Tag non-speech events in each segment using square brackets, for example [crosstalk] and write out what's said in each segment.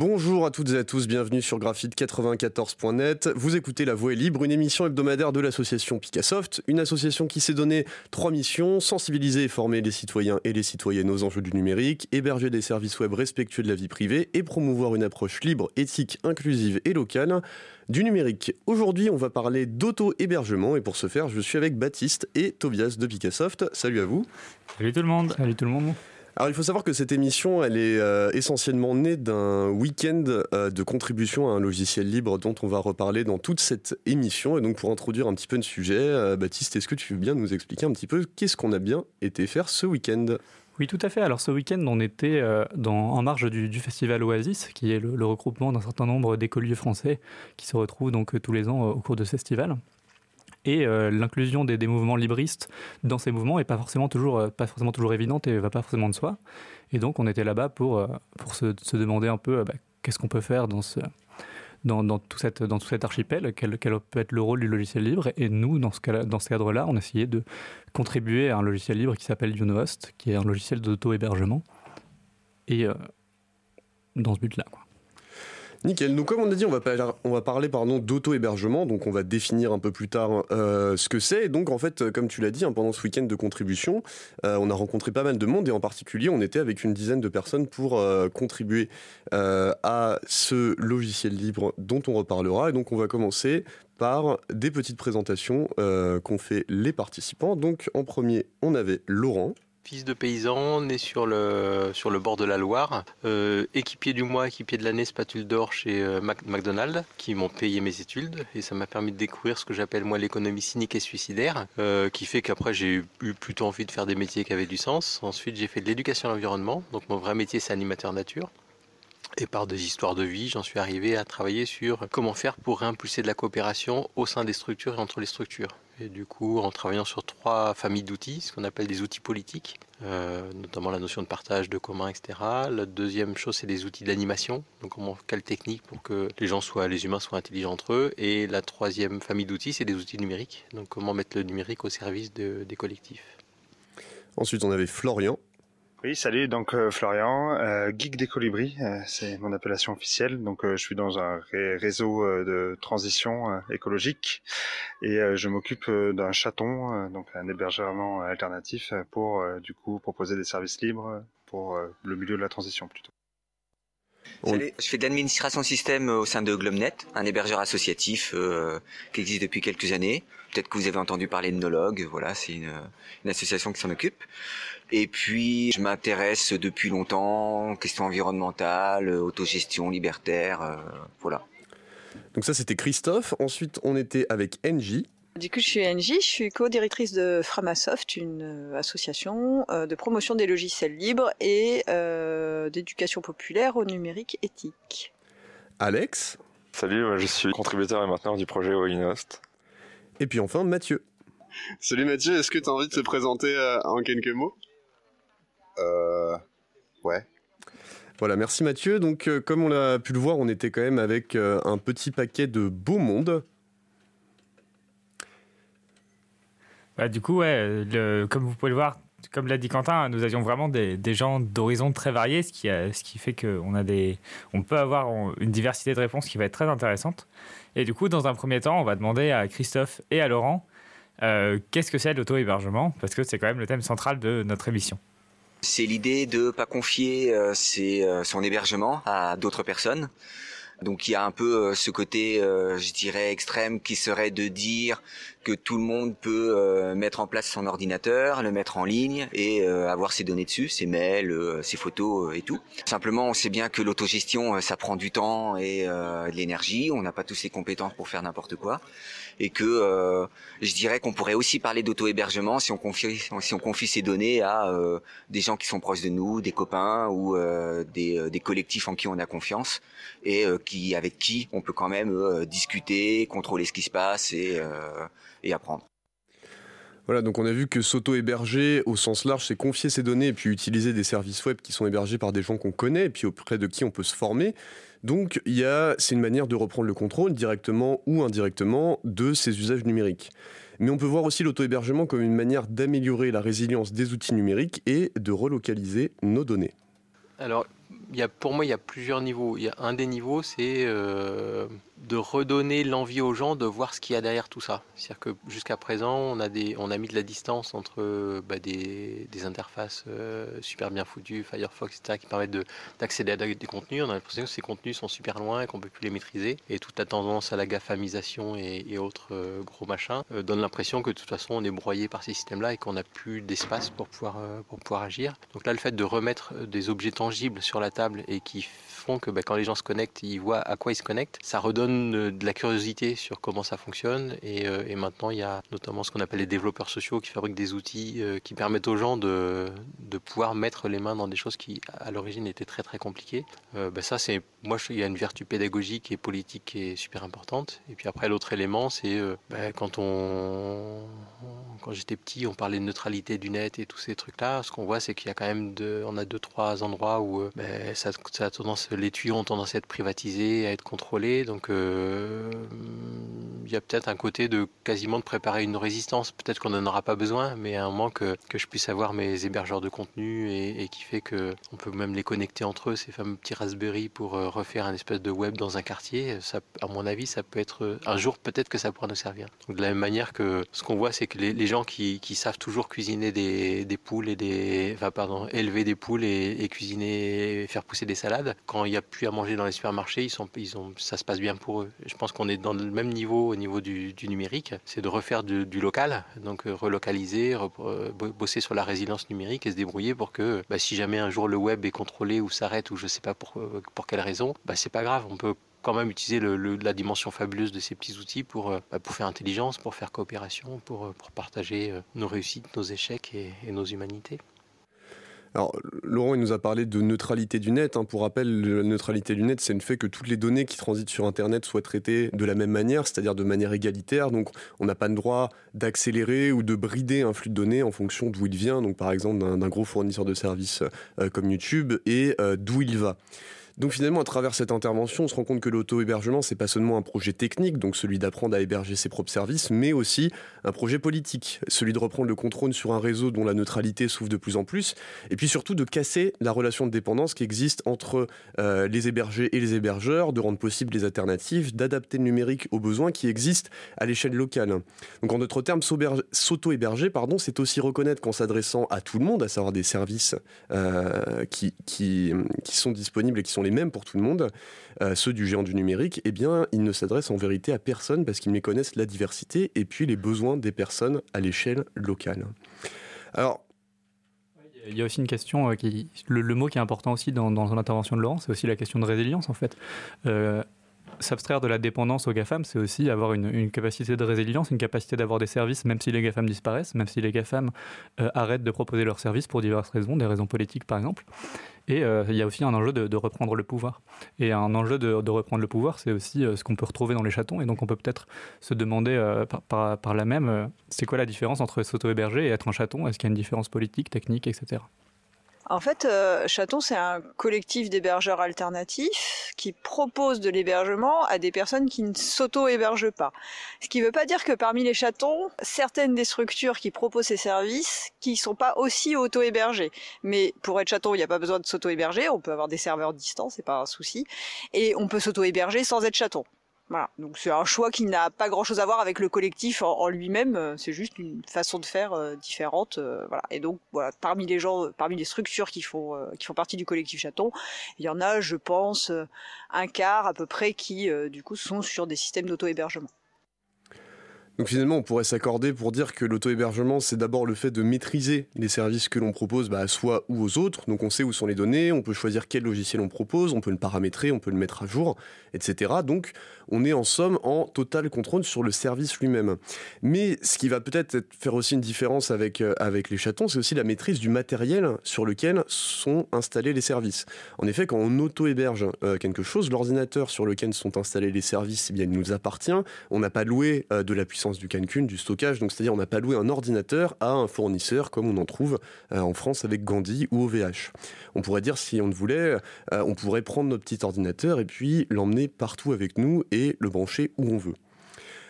Bonjour à toutes et à tous, bienvenue sur graphite94.net. Vous écoutez La Voix est libre, une émission hebdomadaire de l'association Picassoft, une association qui s'est donné trois missions sensibiliser et former les citoyens et les citoyennes aux enjeux du numérique, héberger des services web respectueux de la vie privée et promouvoir une approche libre, éthique, inclusive et locale du numérique. Aujourd'hui, on va parler d'auto-hébergement et pour ce faire, je suis avec Baptiste et Tobias de Picassoft. Salut à vous. Salut tout le monde. Salut tout le monde. Alors il faut savoir que cette émission, elle est euh, essentiellement née d'un week-end euh, de contribution à un logiciel libre dont on va reparler dans toute cette émission. Et donc pour introduire un petit peu le sujet, euh, Baptiste, est-ce que tu veux bien nous expliquer un petit peu qu'est-ce qu'on a bien été faire ce week-end? Oui, tout à fait. Alors ce week-end, on était en marge du, festival Oasis, qui est le, regroupement d'un certain nombre d'écoliers français qui se retrouvent donc tous les ans au cours de ce festival et euh, l'inclusion des, mouvements libristes dans ces mouvements n'est pas forcément toujours euh, pas forcément toujours évidente et va pas forcément de soi. Et donc on était là-bas pour euh, pour se, demander un peu bah, qu'est-ce qu'on peut faire dans ce dans, tout cette, dans tout cet archipel, quel, quel, peut être le rôle du logiciel libre. Et nous, dans ce, dans ce cadre-là, on essayait de contribuer à un logiciel libre qui s'appelle YouNoHost, qui est un logiciel d'auto-hébergement. Et dans ce but-là. Quoi. Nickel. Donc, comme on a dit, on va, on parler d'auto-hébergement. Donc, on va définir un peu plus tard euh, ce que c'est. Et donc, en fait, comme tu l'as dit, hein, pendant ce week-end de contribution, euh, on a rencontré pas mal de monde. Et en particulier, on était avec une dizaine de personnes pour euh, contribuer à ce logiciel libre dont on reparlera. Et donc, on va commencer par des petites présentations qu'ont fait les participants. Donc, en premier, on avait Laurent. Fils de paysan, né sur le, bord de la Loire, euh, équipier du mois, équipier de l'année, spatule d'or chez euh, McDonald's, qui m'ont payé mes études, et ça m'a permis de découvrir ce que j'appelle moi l'économie cynique et suicidaire, euh, qui fait qu'après j'ai eu plutôt envie de faire des métiers qui avaient du sens. Ensuite j'ai fait de l'éducation à l'environnement, donc mon vrai métier c'est animateur nature. Et par des histoires de vie, j'en suis arrivé à travailler sur comment faire pour réimpulser de la coopération au sein des structures et entre les structures. Du coup, en travaillant sur trois familles d'outils, ce qu'on appelle des outils politiques, euh, notamment la notion de partage, de commun, etc. La deuxième chose, c'est des outils d'animation. Donc, comment, quelle technique pour que les gens soient, les humains soient intelligents entre eux. Et la troisième famille d'outils, c'est des outils numériques. Donc, comment mettre le numérique au service des collectifs. Ensuite, on avait Florian oui, salut, donc euh, Florian, euh, geek des colibris, euh, c'est mon appellation officielle. Donc je suis dans un réseau de transition écologique et je m'occupe d'un chaton, donc un hébergement alternatif pour du coup proposer des services libres pour le milieu de la transition plutôt. Salut, je fais de l'administration système au sein de Glomnet, un hébergeur associatif qui existe depuis quelques années. Peut-être que vous avez entendu parler de Nolog, voilà, c'est une, une association qui s'en occupe. Et puis, je m'intéresse depuis longtemps aux questions environnementales, autogestion, libertaire, euh, voilà. Donc ça, c'était Christophe. Ensuite, on était avec NJ. Du coup, je suis NJ, je suis co-directrice de Framasoft, une euh, association euh, de promotion des logiciels libres et d'éducation populaire au numérique éthique. Alex? Salut, je suis contributeur et mainteneur du projet OINOST. Et puis enfin, Mathieu. Salut Mathieu, est-ce que tu as envie de te présenter en quelques mots? Euh, ouais. Voilà, merci Mathieu. Donc, euh, comme on a pu le voir, on était quand même avec euh, un petit paquet de beau monde. Bah, du coup, ouais, comme vous pouvez le voir, comme l'a dit Quentin, nous avions vraiment des, gens d'horizons très variés, ce qui, fait qu'on a des, on peut avoir une diversité de réponses qui va être très intéressante. Et du coup, dans un premier temps, on va demander à Christophe et à Laurent qu'est-ce que c'est l'auto-hébergement, parce que c'est quand même le thème central de notre émission. C'est l'idée de pas confier euh, euh, son hébergement à d'autres personnes. Donc il y a un peu euh, ce côté, je dirais, extrême qui serait de dire que tout le monde peut mettre en place son ordinateur, le mettre en ligne et avoir ses données dessus, ses mails, ses photos et tout. Simplement, on sait bien que l'autogestion, ça prend du temps et de l'énergie. On n'a pas tous les compétences pour faire n'importe quoi et que euh, je dirais qu'on pourrait aussi parler d'auto-hébergement si on confie si on confie ces données à euh, des gens qui sont proches de nous, des copains ou euh, des, des, collectifs en qui on a confiance et qui avec qui on peut quand même discuter, contrôler ce qui se passe et, et apprendre. Voilà, donc on a vu que s'auto-héberger au sens large, c'est confier ses données et puis utiliser des services web qui sont hébergés par des gens qu'on connaît et puis auprès de qui on peut se former. Donc, il y a, c'est une manière de reprendre le contrôle directement ou indirectement de ces usages numériques. Mais on peut voir aussi l'auto-hébergement comme une manière d'améliorer la résilience des outils numériques et de relocaliser nos données. Alors, pour moi, il y a plusieurs niveaux. Un des niveaux, c'est de redonner l'envie aux gens de voir ce qu'il y a derrière tout ça. C'est-à-dire que jusqu'à présent, on a, mis de la distance entre bah, des, interfaces euh, super bien foutues, Firefox, etc., qui permettent d'accéder à des contenus. On a l'impression que ces contenus sont super loin et qu'on ne peut plus les maîtriser. Et toute la tendance à la gafamisation et, autres euh, gros machins euh, donne l'impression que de toute façon, on est broyé par ces systèmes-là et qu'on n'a plus d'espace pour pouvoir agir. Donc là, le fait de remettre des objets tangibles sur la table et qui font que bah, quand les gens se connectent, ils voient à quoi ils se connectent, ça redonne de la curiosité sur comment ça fonctionne. Euh, et, maintenant, il y a notamment ce qu'on appelle les développeurs sociaux qui fabriquent des outils euh, qui permettent aux gens de, de, pouvoir mettre les mains dans des choses qui, à l'origine, étaient très très compliquées. Euh, ben ça, c'est moi, il y a une vertu pédagogique et politique qui est super importante. Et puis après, l'autre élément, c'est ben, quand on, quand j'étais petit, on parlait de neutralité du net et tous ces trucs-là. Ce qu'on voit, c'est qu'il y a quand même deux, on a deux trois endroits où ça, a tendance, les tuyaux ont tendance à être privatisés, à être contrôlés. Donc euh, il y a peut-être un côté de quasiment de préparer une résistance. Peut-être qu'on n'en aura pas besoin, mais à un moment que, je puisse avoir mes hébergeurs de contenu et, qui fait que on peut même les connecter entre eux, ces fameux petits Raspberry pour euh, refaire un espèce de web dans un quartier. À mon avis, ça peut être un jour peut-être que ça pourra nous servir. De la même manière que ce qu'on voit, c'est que les, gens qui, savent toujours cuisiner des, poules et des, enfin pardon, élever des poules et, cuisiner, faire pousser des salades, quand il n'y a plus à manger dans les supermarchés, ils ont, ça se passe bien pour eux. Je pense qu'on est dans le même niveau au niveau du, numérique, c'est de refaire du, local, donc euh, relocaliser, euh, bosser sur la résilience numérique et se débrouiller pour que bah, si jamais un jour le web est contrôlé ou s'arrête ou je ne sais pas pour, euh, pour quelle raison, bah, c'est pas grave, on peut quand même utiliser la dimension fabuleuse de ces petits outils pour, bah, pour faire intelligence, pour faire coopération, pour, pour partager nos réussites, nos échecs et nos humanités. Alors, Laurent, il nous a parlé de neutralité du net. Hein. Pour rappel, la neutralité du net, c'est le fait que toutes les données qui transitent sur Internet soient traitées de la même manière, c'est-à-dire de manière égalitaire. Donc, on n'a pas le droit d'accélérer ou de brider un flux de données en fonction d'où il vient, donc par exemple d'un gros fournisseur de services euh, comme YouTube, et euh, d'où il va. Donc finalement, à travers cette intervention, on se rend compte que l'auto-hébergement, c'est pas seulement un projet technique, donc celui d'apprendre à héberger ses propres services, mais aussi un projet politique, celui de reprendre le contrôle sur un réseau dont la neutralité s'ouvre de plus en plus, et puis surtout de casser la relation de dépendance qui existe entre euh, les hébergés et les hébergeurs, de rendre possible les alternatives, d'adapter le numérique aux besoins qui existent à l'échelle locale. Donc en d'autres termes, s'auto-héberger, pardon, c'est aussi reconnaître qu'en s'adressant à tout le monde, à savoir des services euh, qui, qui, qui sont disponibles et qui sont les même pour tout le monde, euh, ceux du géant du numérique, eh bien, ils ne s'adressent en vérité à personne parce qu'ils méconnaissent la diversité et puis les besoins des personnes à l'échelle locale. Alors, il y a aussi une question, euh, qui, le, mot qui est important aussi dans, dans l'intervention de Laurent, c'est aussi la question de résilience en fait. Euh, s'abstraire de la dépendance aux GAFAM, c'est aussi avoir une, capacité de résilience, une capacité d'avoir des services, même si les GAFAM disparaissent, même si les GAFAM arrêtent de proposer leurs services pour diverses raisons, des raisons politiques par exemple. Et euh, il y a aussi un enjeu de, reprendre le pouvoir. Et un enjeu de, reprendre le pouvoir, c'est aussi euh, ce qu'on peut retrouver dans les chatons. Et donc on peut peut-être se demander euh, par, par, là même, c'est quoi la différence entre s'auto-héberger et être un chaton? Est-ce qu'il y a une différence politique, technique, etc. En fait, euh, Chaton, c'est un collectif d'hébergeurs alternatifs qui propose de l'hébergement à des personnes qui ne s'auto-hébergent pas. Ce qui ne veut pas dire que parmi les chatons, certaines des structures qui proposent ces services qui sont pas aussi auto-hébergées. Mais pour être chaton, il n'y a pas besoin de s'auto-héberger. On peut avoir des serveurs distants, c'est pas un souci. Et on peut s'auto-héberger sans être chaton. Donc c'est un choix qui n'a pas grand-chose à voir avec le collectif en, lui-même. Euh, c'est juste une façon de faire euh, différente. Euh, voilà. Et donc parmi les gens, parmi les structures qui font qui font partie du collectif Chaton, il y en a, je pense, un quart à peu près qui du coup sont sur des systèmes d'auto-hébergement. Donc finalement, on pourrait s'accorder pour dire que l'auto-hébergement, c'est d'abord le fait de maîtriser les services que l'on propose bah, à soi ou aux autres. Donc on sait où sont les données, on peut choisir quel logiciel on propose, on peut le paramétrer, on peut le mettre à jour, etc. Donc on est en somme en total contrôle sur le service lui-même. Mais ce qui va peut-être faire aussi une différence avec, euh, avec les chatons, c'est aussi la maîtrise du matériel sur lequel sont installés les services. En effet, quand on auto-héberge euh, quelque chose, l'ordinateur sur lequel sont installés les services, eh bien, il nous appartient. On n'a pas loué euh, de la puissance du calcul, du stockage. Donc, c'est-à-dire, on n'a pas loué un ordinateur à un fournisseur comme on en trouve euh, en France avec Gandhi ou OVH. On pourrait dire, si on le voulait, euh, on pourrait prendre notre petit ordinateur et puis l'emmener partout avec nous et le brancher où on veut.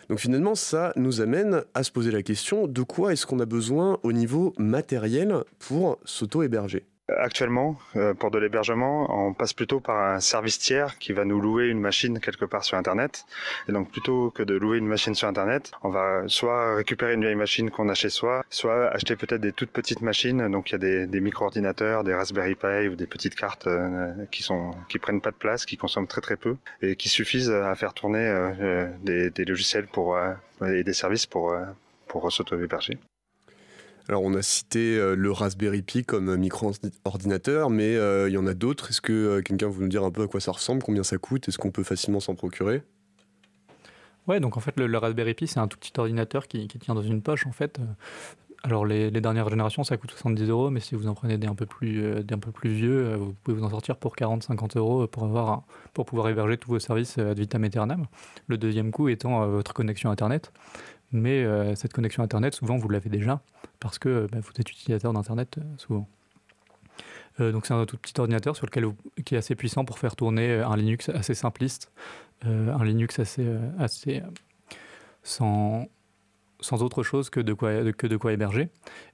Donc finalement, ça nous amène à se poser la question de quoi est-ce qu'on a besoin au niveau matériel pour s'auto-héberger? Actuellement, euh, pour de l'hébergement, on passe plutôt par un service tiers qui va nous louer une machine quelque part sur Internet. Et donc plutôt que de louer une machine sur Internet, on va soit récupérer une vieille machine qu'on a chez soi, soit acheter peut-être des toutes petites machines. Donc il y a des, micro-ordinateurs, des Raspberry Pi ou des petites cartes euh, qui sont qui prennent pas de place, qui consomment très très peu et qui suffisent à faire tourner euh, des, des, logiciels pour et des services pour pour s'auto-héberger. Alors on a cité euh, le Raspberry Pi comme micro-ordinateur, mais euh, il y en a d'autres. Est-ce que euh, quelqu'un veut nous dire un peu à quoi ça ressemble, combien ça coûte, est-ce qu'on peut facilement s'en procurer? Ouais, donc en fait le, Raspberry Pi c'est un tout petit ordinateur qui, tient dans une poche en fait. Alors les, dernières générations ça coûte 70 euros, mais si vous en prenez des un peu plus, vieux, vous pouvez vous en sortir pour 40-50 euros pour, avoir pour pouvoir héberger tous vos services ad vitam aeternam. Le deuxième coût étant votre connexion Internet. Mais cette connexion Internet, souvent vous l'avez déjà parce que bah, vous êtes utilisateur d'Internet euh, souvent. Euh, donc c'est un tout petit ordinateur sur lequel qui est assez puissant pour faire tourner euh, un Linux assez simpliste, un Linux assez, assez sans, sans autre chose que de quoi, que de quoi héberger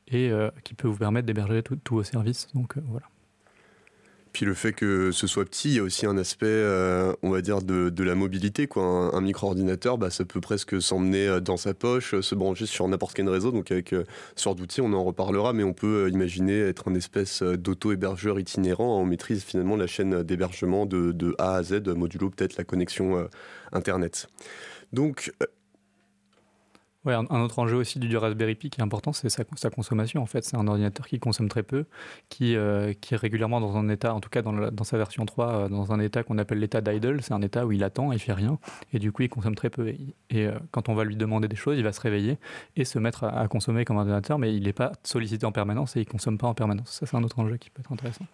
et qui peut vous permettre d'héberger tous vos services. Donc voilà. Puis le fait que ce soit petit, il y a aussi un aspect, euh, on va dire, de, la mobilité. Quoi. Un, micro-ordinateur, bah, ça peut presque s'emmener euh, dans sa poche, se brancher sur n'importe quel réseau. Donc avec euh, ce genre d'outil, on en reparlera, mais on peut imaginer être un espèce d'auto-hébergeur itinérant. On maîtrise finalement la chaîne d'hébergement de, de, A à Z, modulo peut-être la connexion Internet. Donc un, autre enjeu aussi du, Raspberry Pi qui est important, c'est sa, consommation. En fait, c'est un ordinateur qui consomme très peu, qui, euh, qui est régulièrement dans un état, en tout cas dans, sa version 3, euh, dans un état qu'on appelle l'état d'idle. C'est un état où il attend, il fait rien, et du coup, il consomme très peu. Et, euh, quand on va lui demander des choses, il va se réveiller et se mettre à, consommer comme ordinateur, mais il n'est pas sollicité en permanence et il consomme pas en permanence. Ça, c'est un autre enjeu qui peut être intéressant.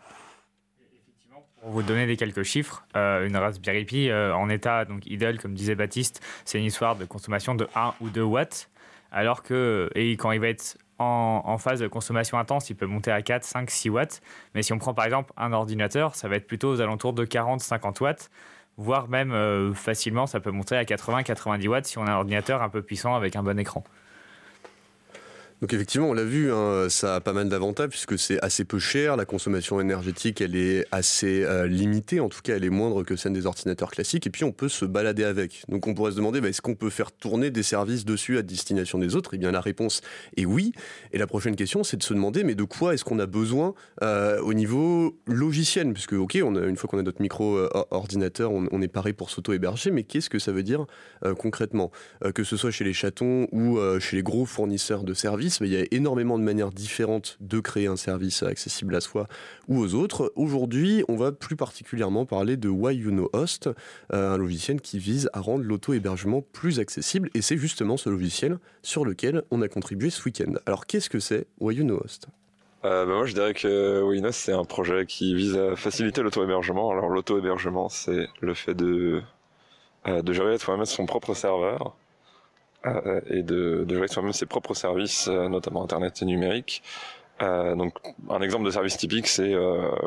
Pour vous donner des quelques chiffres, une Raspberry Pi en état donc idle, comme disait Baptiste, c'est une histoire de consommation de 1 ou 2 watts. Alors que, et quand il va être en, phase de consommation intense, il peut monter à 4, 5, 6 watts. Mais si on prend par exemple un ordinateur, ça va être plutôt aux alentours de 40, 50 watts, voire même euh, facilement, ça peut monter à 80, 90 watts si on a un ordinateur un peu puissant avec un bon écran. Donc effectivement, on l'a vu, hein, ça a pas mal d'avantages puisque c'est assez peu cher, la consommation énergétique elle est assez euh, limitée, en tout cas elle est moindre que celle des ordinateurs classiques, et puis on peut se balader avec. Donc on pourrait se demander, bah, est-ce qu'on peut faire tourner des services dessus à destination des autres? Eh bien la réponse est oui. Et la prochaine question, c'est de se demander, mais de quoi est-ce qu'on a besoin euh, au niveau logiciel? Puisque ok, on une fois qu'on a notre micro-ordinateur, euh, on, est paré pour s'auto-héberger, mais qu'est-ce que ça veut dire concrètement? Que ce soit chez les chatons ou chez les gros fournisseurs de services, mais il y a énormément de manières différentes de créer un service accessible à soi ou aux autres. Aujourd'hui, on va plus particulièrement parler de Why You Know Host, euh, un logiciel qui vise à rendre l'auto-hébergement plus accessible, et c'est justement ce logiciel sur lequel on a contribué ce week-end. Alors qu'est-ce que c'est Why You Know Host? Euh, bah moi, je dirais que Host, c'est un projet qui vise à faciliter l'auto-hébergement. Alors, l'auto-hébergement, c'est le fait de, euh, de gérer soi-même son propre serveur euh, et de, de gérer soi-même ses propres services, euh, notamment Internet et numérique. Euh, donc, un exemple de service typique, c'est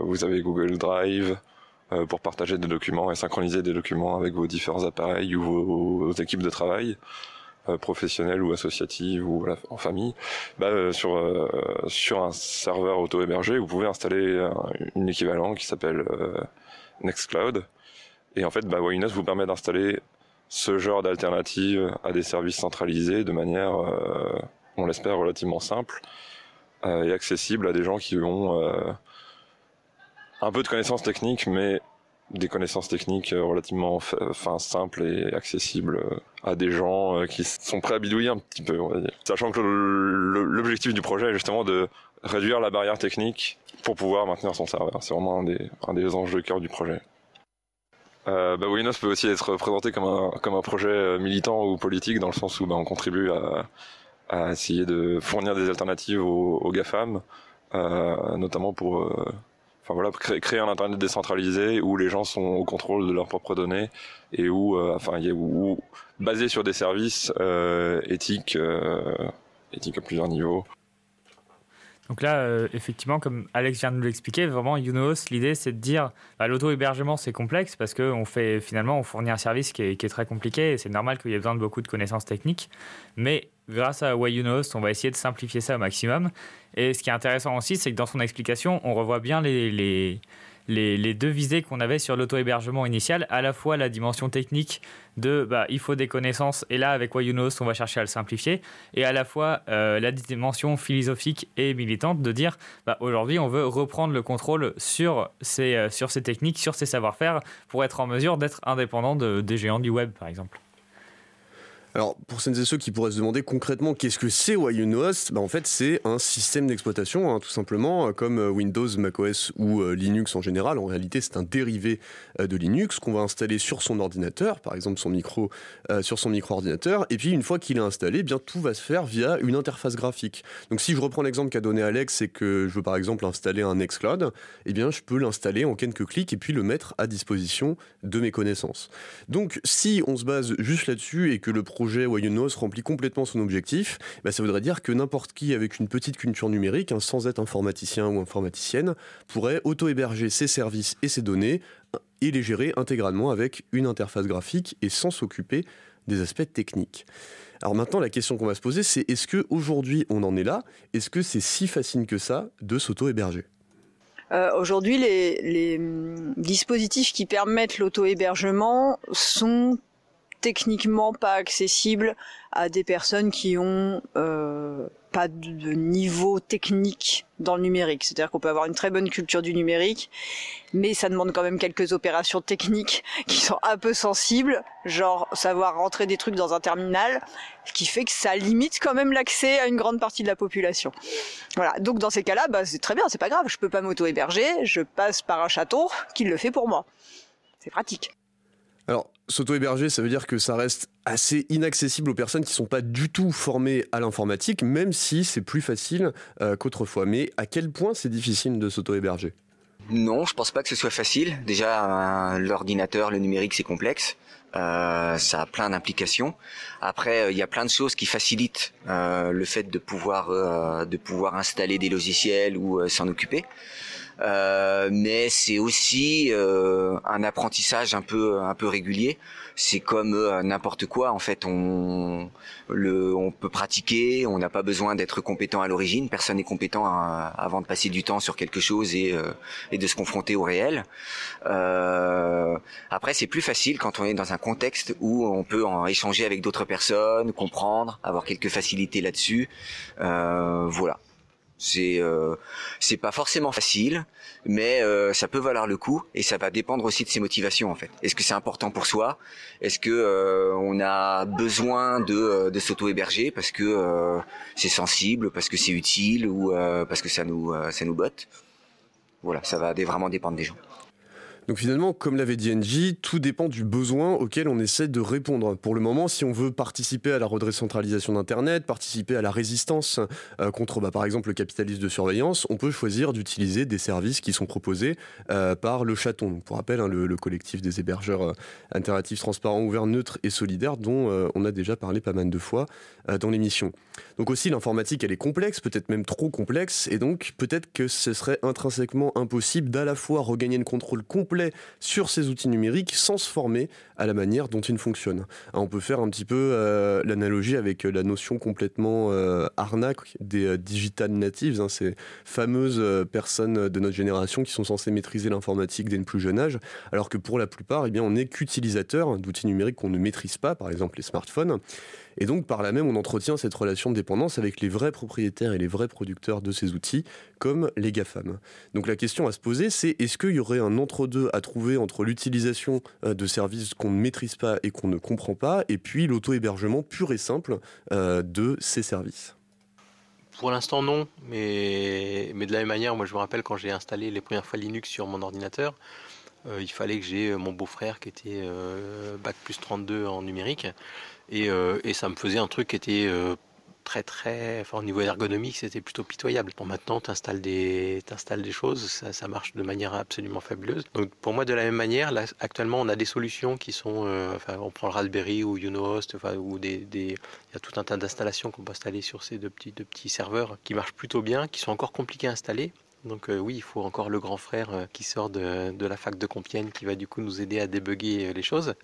vous avez Google Drive pour partager des documents et synchroniser des documents avec vos différents appareils ou vos, équipes de travail. professionnelles ou associatives ou en famille, bah, sur sur un serveur auto-hébergé, vous pouvez installer un, une équivalent qui s'appelle Nextcloud. Et en fait, bah, vous permet d'installer ce genre d'alternative à des services centralisés de manière, euh, on l'espère, relativement simple euh, et accessible à des gens qui ont euh, un peu de connaissances techniques, mais des connaissances techniques relativement enfin, simples et accessibles à des gens qui sont prêts à bidouiller un petit peu, on va dire. Sachant que l'objectif du projet est justement de réduire la barrière technique pour pouvoir maintenir son serveur. C'est vraiment un des, un des enjeux cœur du projet. Euh, bah, Winos peut aussi être présenté comme un, comme un projet euh, militant ou politique dans le sens où bah, on contribue à, à, essayer de fournir des alternatives aux, aux GAFAM, euh, notamment pour euh, enfin voilà créer, créer, un internet décentralisé où les gens sont au contrôle de leurs propres données et où euh, enfin y a, où, basé sur des services éthiques éthiques à plusieurs niveaux Donc là, euh, effectivement, comme Alex vient de nous l'expliquer, vraiment, Unos, l'idée, c'est de dire bah, l'auto-hébergement, c'est complexe parce qu'on fait finalement, on fournit un service qui est, très compliqué et c'est normal qu'il y ait besoin de beaucoup de connaissances techniques. Mais grâce à YUNOS, on va essayer de simplifier ça au maximum. Et ce qui est intéressant aussi, c'est que dans son explication, on revoit bien les, deux visées qu'on avait sur l'auto-hébergement initial, à la fois la dimension technique de bah, il faut des connaissances, et là avec Wayunos on va chercher à le simplifier, et à la fois euh, la dimension philosophique et militante de dire bah, aujourd'hui on veut reprendre le contrôle sur ces, euh, sur ces techniques, sur ces savoir-faire, pour être en mesure d'être indépendant des géants du web par exemple. Alors, pour celles et ceux qui pourraient se demander concrètement qu'est-ce que c'est YUNOS, bah en fait, c'est un système d'exploitation, hein, tout simplement, euh, comme euh, Windows, macOS ou euh, Linux en général. En réalité, c'est un dérivé de Linux qu'on va installer sur son ordinateur, par exemple son micro, sur son micro-ordinateur. Et puis, une fois qu'il est installé, eh bien tout va se faire via une interface graphique. Donc, si je reprends l'exemple qu'a donné Alex, c'est que je veux par exemple installer un Nextcloud, eh bien, je peux l'installer en quelques clics et puis le mettre à disposition de mes connaissances. Donc, si on se base juste là-dessus et que le projet projet Wayunos remplit complètement son objectif, bah, ça voudrait dire que n'importe qui avec une petite culture numérique, hein, sans être informaticien ou informaticienne, pourrait auto-héberger ses services et ses données et les gérer intégralement avec une interface graphique et sans s'occuper des aspects techniques. Alors maintenant, la question qu'on va se poser, c'est est-ce qu'aujourd'hui on en est là? Est-ce que c'est si facile que ça de s'auto-héberger? Euh, Aujourd'hui, les, les, hum, dispositifs qui permettent l'auto-hébergement sont techniquement pas accessible à des personnes qui ont euh, pas de niveau technique dans le numérique. C'est-à-dire qu'on peut avoir une très bonne culture du numérique, mais ça demande quand même quelques opérations techniques [laughs] qui sont un peu sensibles, genre savoir rentrer des trucs dans un terminal, ce qui fait que ça limite quand même l'accès à une grande partie de la population. Voilà. Donc dans ces cas-là, bah, c'est très bien, c'est pas grave, je peux pas m'auto-héberger, je passe par un chaton qui le fait pour moi. C'est pratique. Alors, s'auto-héberger, ça veut dire que ça reste assez inaccessible aux personnes qui ne sont pas du tout formées à l'informatique, même si c'est plus facile euh, qu'autrefois. Mais à quel point c'est difficile de s'auto-héberger? Non, je pense pas que ce soit facile. Déjà, l'ordinateur, le numérique, c'est complexe. Euh, ça a plein d'implications. Après, euh, il y a plein de choses qui facilitent le fait de pouvoir de pouvoir installer des logiciels ou s'en occuper. Euh, mais c'est aussi euh, un apprentissage un peu un peu régulier. C'est comme euh, n'importe quoi en fait. On le on peut pratiquer. On n'a pas besoin d'être compétent à l'origine. Personne n'est compétent avant de passer du temps sur quelque chose et et de se confronter au réel. après, c'est plus facile quand on est dans un contexte où on peut en échanger avec d'autres personnes, comprendre, avoir quelques facilités là-dessus. voilà. C'est euh, c'est pas forcément facile, mais euh, ça peut valoir le coup et ça va dépendre aussi de ses motivations en fait. Est-ce que c'est important pour soi? Est-ce que euh, on a besoin de, de s'auto-héberger parce que c'est sensible, parce que c'est utile ou parce que ça nous ça nous botte? Voilà, ça va vraiment dépendre des gens. Donc finalement, comme l'avait dit NJ, tout dépend du besoin auquel on essaie de répondre. Pour le moment, si on veut participer à la redécentralisation d'Internet, participer à la résistance euh, contre, bah, par exemple, le capitalisme de surveillance, on peut choisir d'utiliser des services qui sont proposés euh, par le Chaton. Donc, pour rappel, hein, le, collectif des hébergeurs euh, alternatifs, transparents, ouverts, neutres et solidaires, dont on a déjà parlé pas mal de fois dans l'émission. Donc aussi, l'informatique, elle est complexe, peut-être même trop complexe, et donc peut-être que ce serait intrinsèquement impossible d'à la fois regagner le contrôle complet sur ces outils numériques sans se former à la manière dont ils fonctionnent. Hein, on peut faire un petit peu euh, l'analogie avec euh, la notion complètement euh, arnaque des digital natives, hein, ces fameuses personnes de notre génération qui sont censées maîtriser l'informatique dès le plus jeune âge, alors que pour la plupart, eh on n'est qu'utilisateur d'outils numériques qu'on ne maîtrise pas, par exemple les smartphones. Et donc, par là même, on entretient cette relation de dépendance avec les vrais propriétaires et les vrais producteurs de ces outils, comme les GAFAM. Donc, la question à se poser, c'est est-ce qu'il y aurait un entre-deux à trouver entre l'utilisation euh, de services qu'on ne maîtrise pas et qu'on ne comprend pas, et puis l'auto-hébergement pur et simple euh, de ces services? Pour l'instant, non, mais, de la même manière, moi je me rappelle quand j'ai installé les premières fois Linux sur mon ordinateur, euh, il fallait que j'ai mon beau-frère qui était Bac plus 32 en numérique. Euh, et, ça me faisait un truc qui était euh, très très, enfin au niveau ergonomique, c'était plutôt pitoyable. Bon, maintenant, tu installes des, des choses, ça, ça, marche de manière absolument fabuleuse. Donc pour moi, de la même manière, là, actuellement, on a des solutions qui sont, euh, enfin, on prend le Raspberry ou Unohost, enfin, ou des, des, il y a tout un tas d'installations qu'on peut installer sur ces deux petits, deux petits serveurs qui marchent plutôt bien, qui sont encore compliqués à installer donc euh, oui, il faut encore le grand frère euh, qui sort de, la fac de Compiègne qui va du coup nous aider à débugger euh, les choses.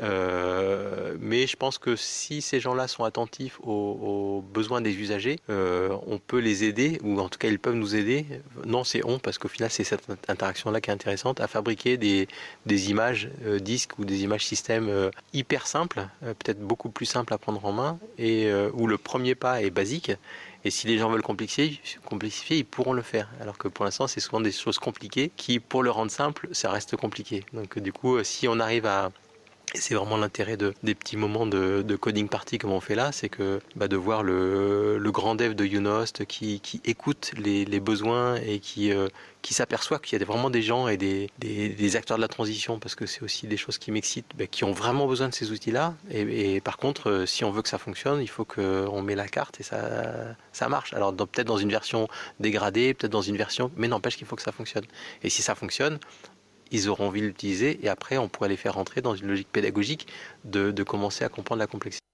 mais je pense que si ces gens-là sont attentifs aux, besoins des usagers, on peut les aider, ou en tout cas ils peuvent nous aider. Non, c'est on, parce qu'au final c'est cette interaction-là qui est intéressante, à fabriquer des, des images disques ou des images système hyper simples, peut-être beaucoup plus simples à prendre en main, et où le premier pas est basique et si les gens veulent complexifier, complexifier, ils pourront le faire. Alors que pour l'instant, c'est souvent des choses compliquées qui, pour le rendre simple, ça reste compliqué. Donc du coup, euh, si on arrive à c'est vraiment l'intérêt de, des petits moments de, coding party comme on fait là, c'est que bah, de voir le, grand dev de Unost qui, écoute les, besoins et qui, euh, qui s'aperçoit qu'il y a vraiment des gens et des, des, acteurs de la transition, parce que c'est aussi des choses qui m'excitent, bah, qui ont vraiment besoin de ces outils-là. Et, par contre, euh, si on veut que ça fonctionne, il faut qu'on met la carte et ça, ça marche. Alors peut-être dans une version dégradée, peut-être dans une version, mais n'empêche qu'il faut que ça fonctionne. Et si ça fonctionne, ils auront envie de l'utiliser et après on pourrait les faire rentrer dans une logique pédagogique de, de commencer à comprendre la complexité.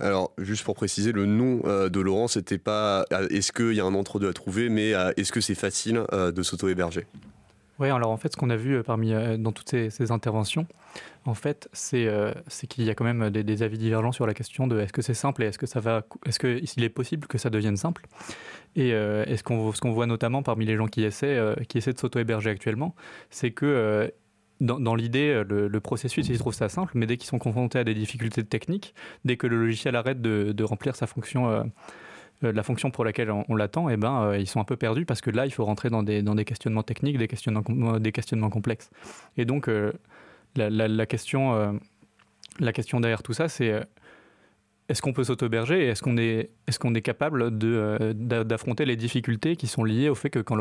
Alors, juste pour préciser, le nom euh, de Laurent, c'était pas euh, est-ce qu'il y a un entre-deux à trouver, mais euh, est-ce que c'est facile de s'auto-héberger? Oui, alors en fait, ce qu'on a vu parmi dans toutes ces, interventions, en fait, c'est qu'il y a quand même des, avis divergents sur la question de est-ce que c'est simple et est-ce que ça va, est-ce qu'il est possible que ça devienne simple? Et qu'on, ce qu'on voit notamment parmi les gens qui essaient, qui essaient de s'auto-héberger actuellement, c'est que dans, l'idée, euh, le, processus, ils trouvent ça simple, mais dès qu'ils sont confrontés à des difficultés techniques, dès que le logiciel arrête de, remplir sa fonction, euh, euh, la fonction pour laquelle on, l'attend, eh ben, ils sont un peu perdus parce que là, il faut rentrer dans des, questionnements techniques, des questionnements, des questionnements complexes. Et donc, la, question, la question derrière tout ça, c'est est-ce qu'on peut s'auto-héberger et est-ce qu'on est, capable de, d'affronter les difficultés qui sont liées au fait que quand,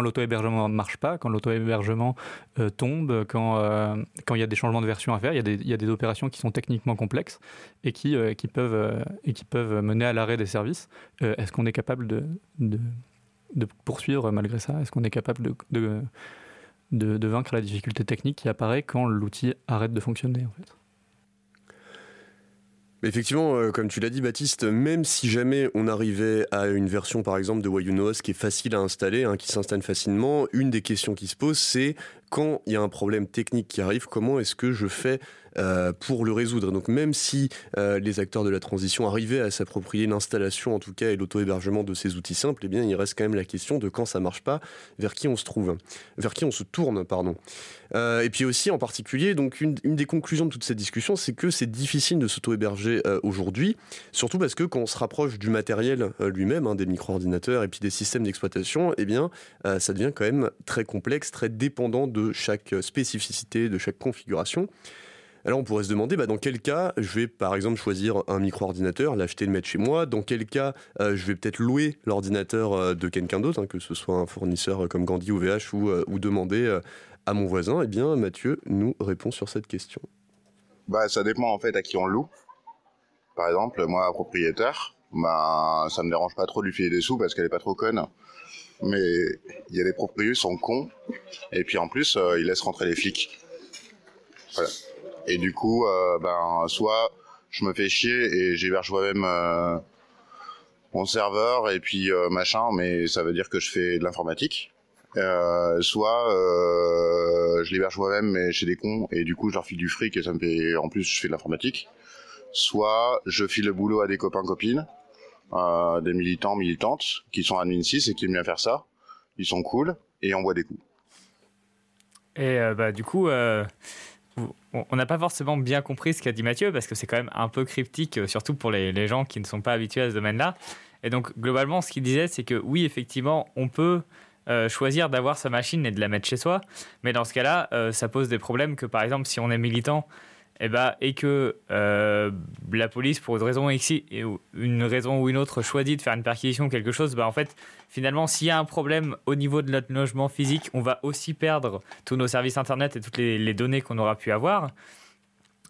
l'auto-hébergement ne marche pas, quand l'auto-hébergement euh, tombe, quand, euh, quand il y a des changements de version à faire, il y, a des, opérations qui sont techniquement complexes et qui, euh, peuvent, mener à l'arrêt des services. est-ce qu'on est capable de, poursuivre malgré ça? Est-ce qu'on est capable de, de, de vaincre la difficulté technique qui apparaît quand l'outil arrête de fonctionner en fait? Effectivement, euh, comme tu l'as dit, Baptiste, même si jamais on arrivait à une version, par exemple, de Wayunos qui est facile à installer, hein, qui s'installe facilement, une des questions qui se pose, c'est quand il y a un problème technique qui arrive, comment est-ce que je fais euh, pour le résoudre. Donc même si euh, les acteurs de la transition arrivaient à s'approprier l'installation en tout cas et l'auto-hébergement de ces outils simples, eh bien il reste quand même la question de quand ça marche pas, vers qui on se trouve, vers qui on se tourne, pardon. Euh, et puis aussi en particulier, donc une, des conclusions de toute cette discussion, c'est que c'est difficile de s'auto-héberger aujourd'hui, surtout parce que quand on se rapproche du matériel lui-même, hein, des micro-ordinateurs et puis des systèmes d'exploitation, eh bien ça devient quand même très complexe, très dépendant de chaque spécificité, de chaque configuration. Alors on pourrait se demander bah, dans quel cas je vais par exemple choisir un micro-ordinateur, l'acheter, le mettre chez moi, dans quel cas euh, je vais peut-être louer l'ordinateur euh, de quelqu'un d'autre, hein, que ce soit un fournisseur comme Gandhi ou VH ou, euh, ou demander à mon voisin. Eh bien Mathieu nous répond sur cette question. Bah ça dépend en fait à qui on loue. Par exemple, moi propriétaire, bah, ça me dérange pas trop de lui filer des sous parce qu'elle est pas trop conne. Mais il y a des propriétaires sont cons et puis en plus ils laissent rentrer les flics. Voilà. Et du coup, euh, ben, soit je me fais chier et j'héberge moi-même euh, mon serveur et puis euh, machin, mais ça veut dire que je fais de l'informatique. soit je l'héberge moi-même mais chez des cons et du coup je leur file du fric et ça me fait en plus je fais de l'informatique. Soit je file le boulot à des copains copines des militants militantes qui sont admin 6 et qui aiment bien faire ça. Ils sont cool et on boit des coups. Et bah du coup on n'a pas forcément bien compris ce qu'a dit Mathieu parce que c'est quand même un peu cryptique, euh, surtout pour les, gens qui ne sont pas habitués à ce domaine-là. Et donc, globalement, ce qu'il disait, c'est que oui, effectivement, on peut euh, choisir d'avoir sa machine et de la mettre chez soi, mais dans ce cas-là, euh, ça pose des problèmes que, par exemple, si on est militant et, eh bah, ben, et que euh, la police, pour une raison, ou une autre, choisit de faire une perquisition ou quelque chose, bah, en fait, finalement, s'il y a un problème au niveau de notre logement physique, on va aussi perdre tous nos services Internet et toutes les, données qu'on aura pu avoir.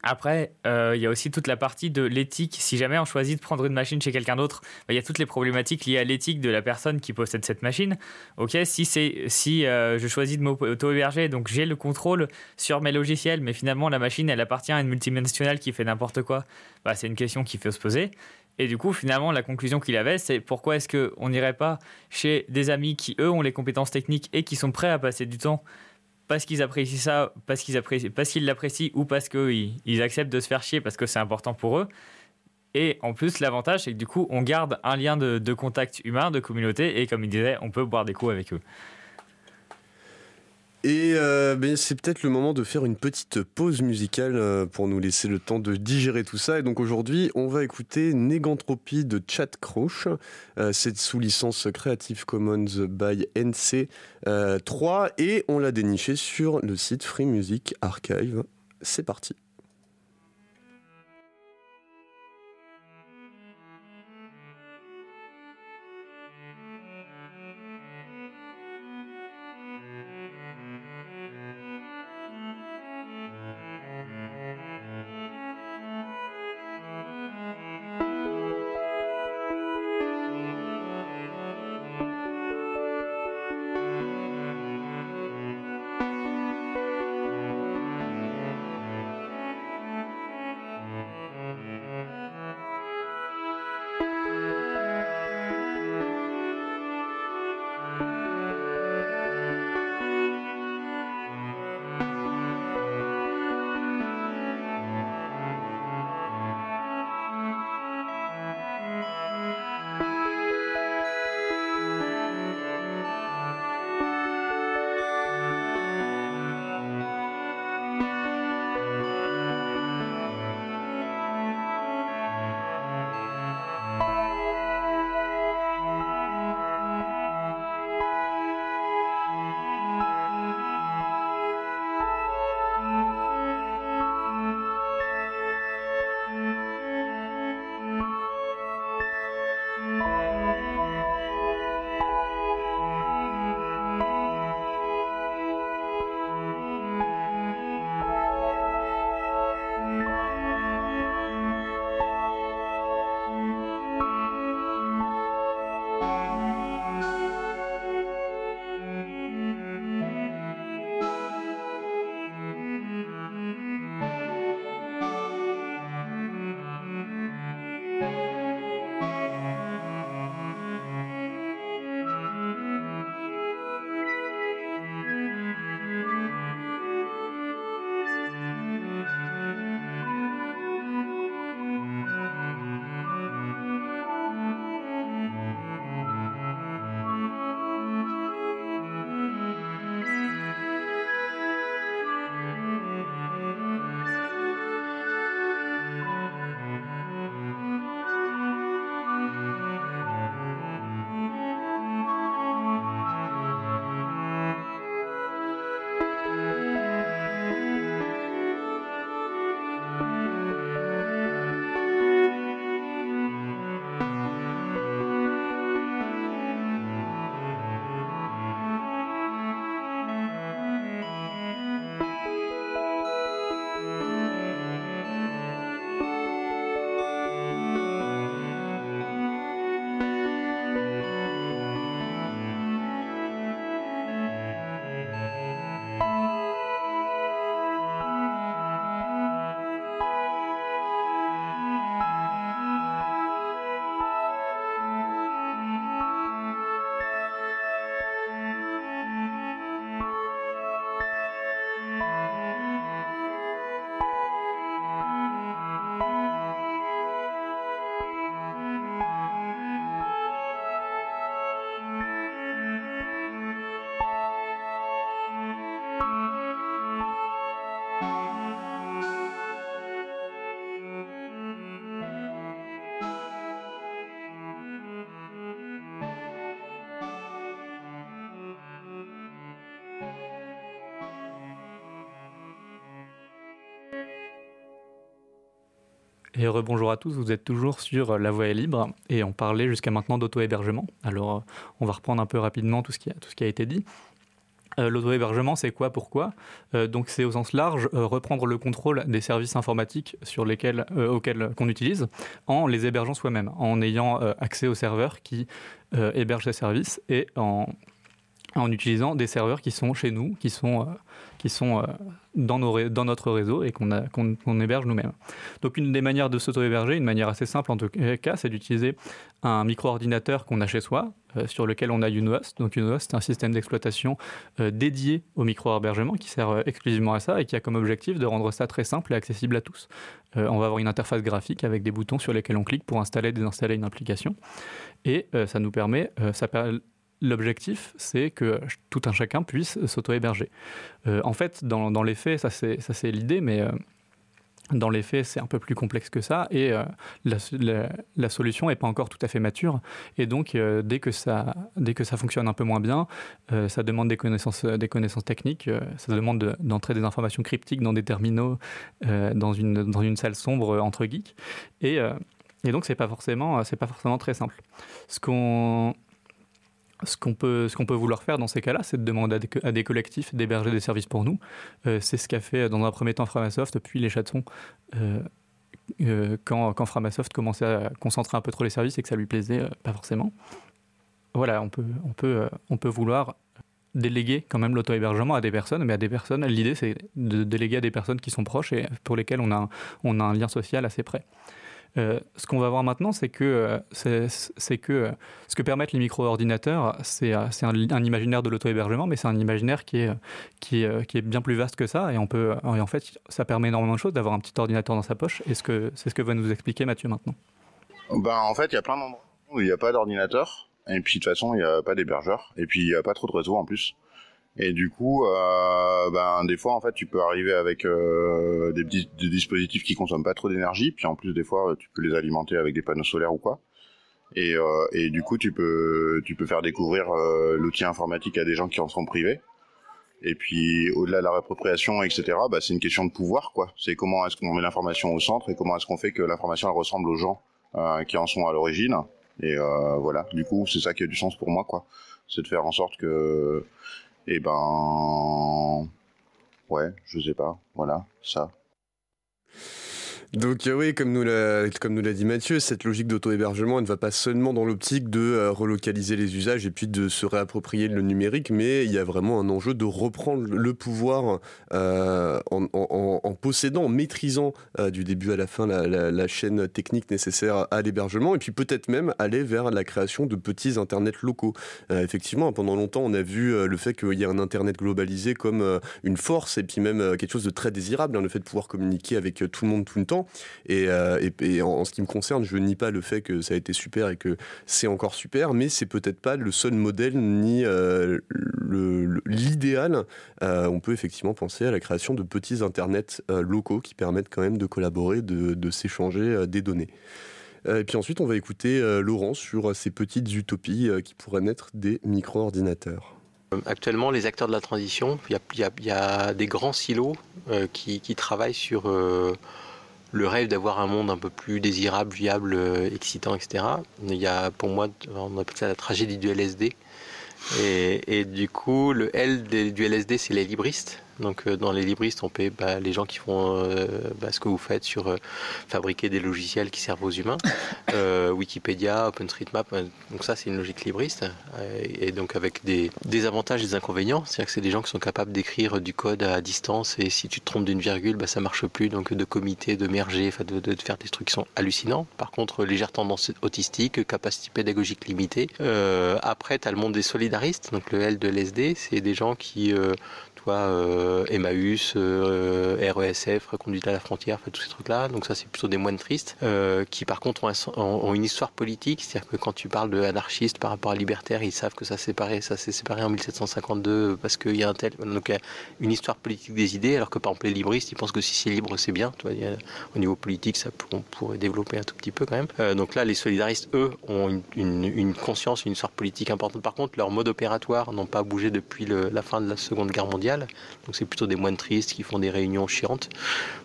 Après, euh, il y a aussi toute la partie de l'éthique. Si jamais on choisit de prendre une machine chez quelqu'un d'autre, bah, il y a toutes les problématiques liées à l'éthique de la personne qui possède cette machine. Ok, si c'est si euh, je choisis de m'auto-héberger, donc j'ai le contrôle sur mes logiciels, mais finalement la machine elle appartient à une multinationale qui fait n'importe quoi, bah, c'est une question qu'il faut se poser. Et du coup, finalement, la conclusion qu'il avait, c'est pourquoi est-ce qu'on n'irait pas chez des amis qui, eux, ont les compétences techniques et qui sont prêts à passer du temps parce qu'ils apprécient ça, parce qu'ils apprécient, parce qu'ils l'apprécient ou parce qu'ils ils acceptent de se faire chier parce que c'est important pour eux. Et en plus, l'avantage, c'est que du coup, on garde un lien de, de contact humain, de communauté, et comme il disait, on peut boire des coups avec eux. Et euh, ben, c'est peut-être le moment de faire une petite pause musicale euh, pour nous laisser le temps de digérer tout ça. Et donc aujourd'hui, on va écouter Négantropie de Chad Croche. Euh, c'est sous licence Creative Commons by NC 3 et on l'a déniché sur le site Free Music Archive. C'est parti. Et rebonjour à tous, vous êtes toujours sur La Voix est libre et on parlait jusqu'à maintenant d'auto-hébergement. Alors on va reprendre un peu rapidement tout ce qui a, été dit. Euh, L'auto-hébergement, c'est quoi? Pourquoi? Euh, Donc, c'est au sens large euh, reprendre le contrôle des services informatiques sur lesquels, euh, auxquels qu'on utilise en les hébergeant soi-même, en ayant euh, accès aux serveurs qui euh, hébergent ces services et en, en utilisant des serveurs qui sont chez nous, qui sont, euh, qui sont euh, dans, notre réseau et qu'on héberge nous-mêmes. Donc, une des manières de s'auto-héberger, une manière assez simple en tout cas, c'est d'utiliser un micro-ordinateur qu'on a chez soi, euh, sur lequel on a UNOHOST. Donc UNOHOST, c'est un système d'exploitation dédié au micro-hébergement qui sert exclusivement à ça et qui a comme objectif de rendre ça très simple et accessible à tous. On va avoir une interface graphique avec des boutons sur lesquels on clique pour installer et désinstaller une application. Et ça nous permet, L'objectif, c'est que tout un chacun puisse s'auto-héberger. Euh, en fait, dans, dans les faits, ça c'est l'idée, mais euh, dans les faits, c'est un peu plus complexe que ça et euh, la, la- solution n'est pas encore tout à fait mature. Et donc, dès, que ça, dès que ça fonctionne un peu moins bien, ça demande des connaissances, des connaissances techniques, ça demande de- d'entrer des informations cryptiques dans des terminaux, dans, une, dans une salle sombre entre geeks. Et, et donc, c'est pas forcément, pas forcément très simple. Ce qu'on ce qu'on peut, peut vouloir faire dans ces cas-là, c'est de demander à des, collectifs d'héberger des services pour nous. Euh, c'est ce qu'a fait dans un premier temps Framasoft, puis les chatons, euh, euh, quand, Framasoft commençait à concentrer un peu trop les services et que ça lui plaisait, euh, pas forcément. Voilà, on peut, on peut, euh, on peut vouloir déléguer quand même l'auto-hébergement à des personnes, mais à des personnes, l'idée c'est de déléguer à des personnes qui sont proches et pour lesquelles on a on a un lien social assez près. Euh, ce qu'on va voir maintenant, c'est que, euh, c'est que euh, ce que permettent les micro-ordinateurs, c'est un, imaginaire de l'auto-hébergement, mais c'est un imaginaire qui est, qui est bien plus vaste que ça. Et, on peut, et en fait, ça permet énormément de choses d'avoir un petit ordinateur dans sa poche. Et ce que- c'est ce que va nous expliquer Mathieu maintenant. Ben, en fait, il y a plein d'endroits où il n'y a pas d'ordinateur. Et puis, de toute façon, il n'y a pas d'hébergeur. Et puis, il n'y a pas trop de réseau en plus. Et du coup, euh, ben, des fois, en fait, tu peux arriver avec euh, des, dispositifs qui consomment pas trop d'énergie. Puis, en plus, des fois, tu peux les alimenter avec des panneaux solaires ou quoi. Et, euh, et du coup, tu peux, tu peux faire découvrir euh, l'outil informatique à des gens qui en sont privés. Et puis, au-delà de la réappropriation, etc., bah, c'est une question de pouvoir, quoi. C'est comment est-ce qu'on met l'information au centre et comment est-ce qu'on fait que l'information ressemble aux gens euh, qui en sont à l'origine. Et euh, voilà, du coup, c'est ça qui a du sens pour moi, quoi. C'est de faire en sorte que, eh ben, ouais, je sais pas, voilà, ça. Donc euh, oui, comme nous l'a comme nous l'a dit Mathieu, cette logique d'auto-hébergement, ne va pas seulement dans l'optique de euh, relocaliser les usages et puis de se réapproprier le numérique, mais il y a vraiment un enjeu de reprendre le pouvoir euh, en, en- possédant, en maîtrisant du début à la fin la, chaîne technique nécessaire à l'hébergement et puis peut-être même aller vers la création de petits internets locaux. Effectivement, pendant longtemps, on a vu le fait qu'il y ait un internet globalisé comme une force et puis même quelque chose de très désirable, hein, le fait de pouvoir communiquer avec tout le monde tout le temps. Et, euh, en, ce qui me concerne, je nie pas le fait que ça a été super et que c'est encore super, mais c'est peut-être pas le seul modèle ni euh, l'idéal. Euh, on peut effectivement penser à la création de petits internets locaux qui permettent quand même de collaborer, de, s'échanger des données. Et puis ensuite, on va écouter Laurent sur ces petites utopies qui pourraient naître des micro-ordinateurs. Actuellement, les acteurs de la transition, il y a, des grands silos qui, travaillent sur le rêve d'avoir un monde un peu plus désirable, viable, euh, excitant, etc. Il y a, pour moi, on appelle ça la tragédie du LSD. Et, du coup, le L du LSD, c'est les libristes. Donc, euh, dans les libristes, on paie bah, les gens qui font euh, bah, ce que vous faites sur euh, fabriquer des logiciels qui servent aux humains. [laughs] Wikipédia, OpenStreetMap, donc ça, c'est une logique libriste. Et donc, avec des, des avantages et des inconvénients. C'est-à-dire que c'est des gens qui sont capables d'écrire du code à distance et si tu te trompes d'une virgule, bah, ça marche plus. Donc, de comité, de merger, de, de faire des trucs qui sont hallucinants. Par contre, légère tendance autistique, capacité pédagogique limitée. Euh, après, tu as le monde des solidaristes. Donc, le L de l'SD, c'est des gens qui. euh, euh, Emmaüs, euh, RESF, Reconduite à la frontière, tous ces trucs-là. Donc ça, c'est plutôt des moines tristes, euh, qui par contre ont, un- ont- ont une histoire politique. C'est-à-dire que quand tu parles de anarchistes par rapport à libertaire, ils savent que ça s'est séparé, en 1752 parce qu'il y a un tel, donc une histoire politique des idées, alors que par exemple les libristes, ils pensent que si c'est libre, c'est bien. Au niveau politique, ça pourrait développer un tout petit peu quand même. Donc là, les solidaristes, eux, ont une, conscience, une histoire politique importante. Par contre, leur mode opératoire n'ont pas bougé depuis la fin de la Seconde Guerre mondiale. Donc c'est plutôt des moines tristes qui font des réunions chiantes,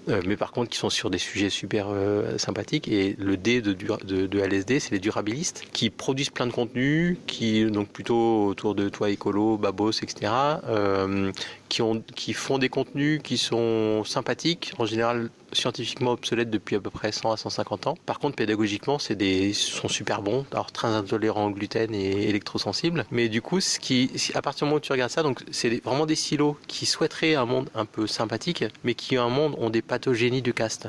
euh, mais par contre qui sont sur des sujets super euh, sympathiques. Et le D de, LSD, c'est les durabilistes qui produisent plein de contenus, qui donc plutôt autour de toi écolo, babos, etc. qui, ont, qui font des contenus qui sont sympathiques, en général scientifiquement obsolètes depuis à peu près 100 à 150 ans. Par contre, pédagogiquement, c'est des sont super bons, alors très intolérants au gluten et électrosensibles. Mais du coup, à partir du moment où tu regardes ça, donc c'est vraiment des silos qui souhaiteraient un monde un peu sympathique, mais qui un monde ont des pathogénies du caste.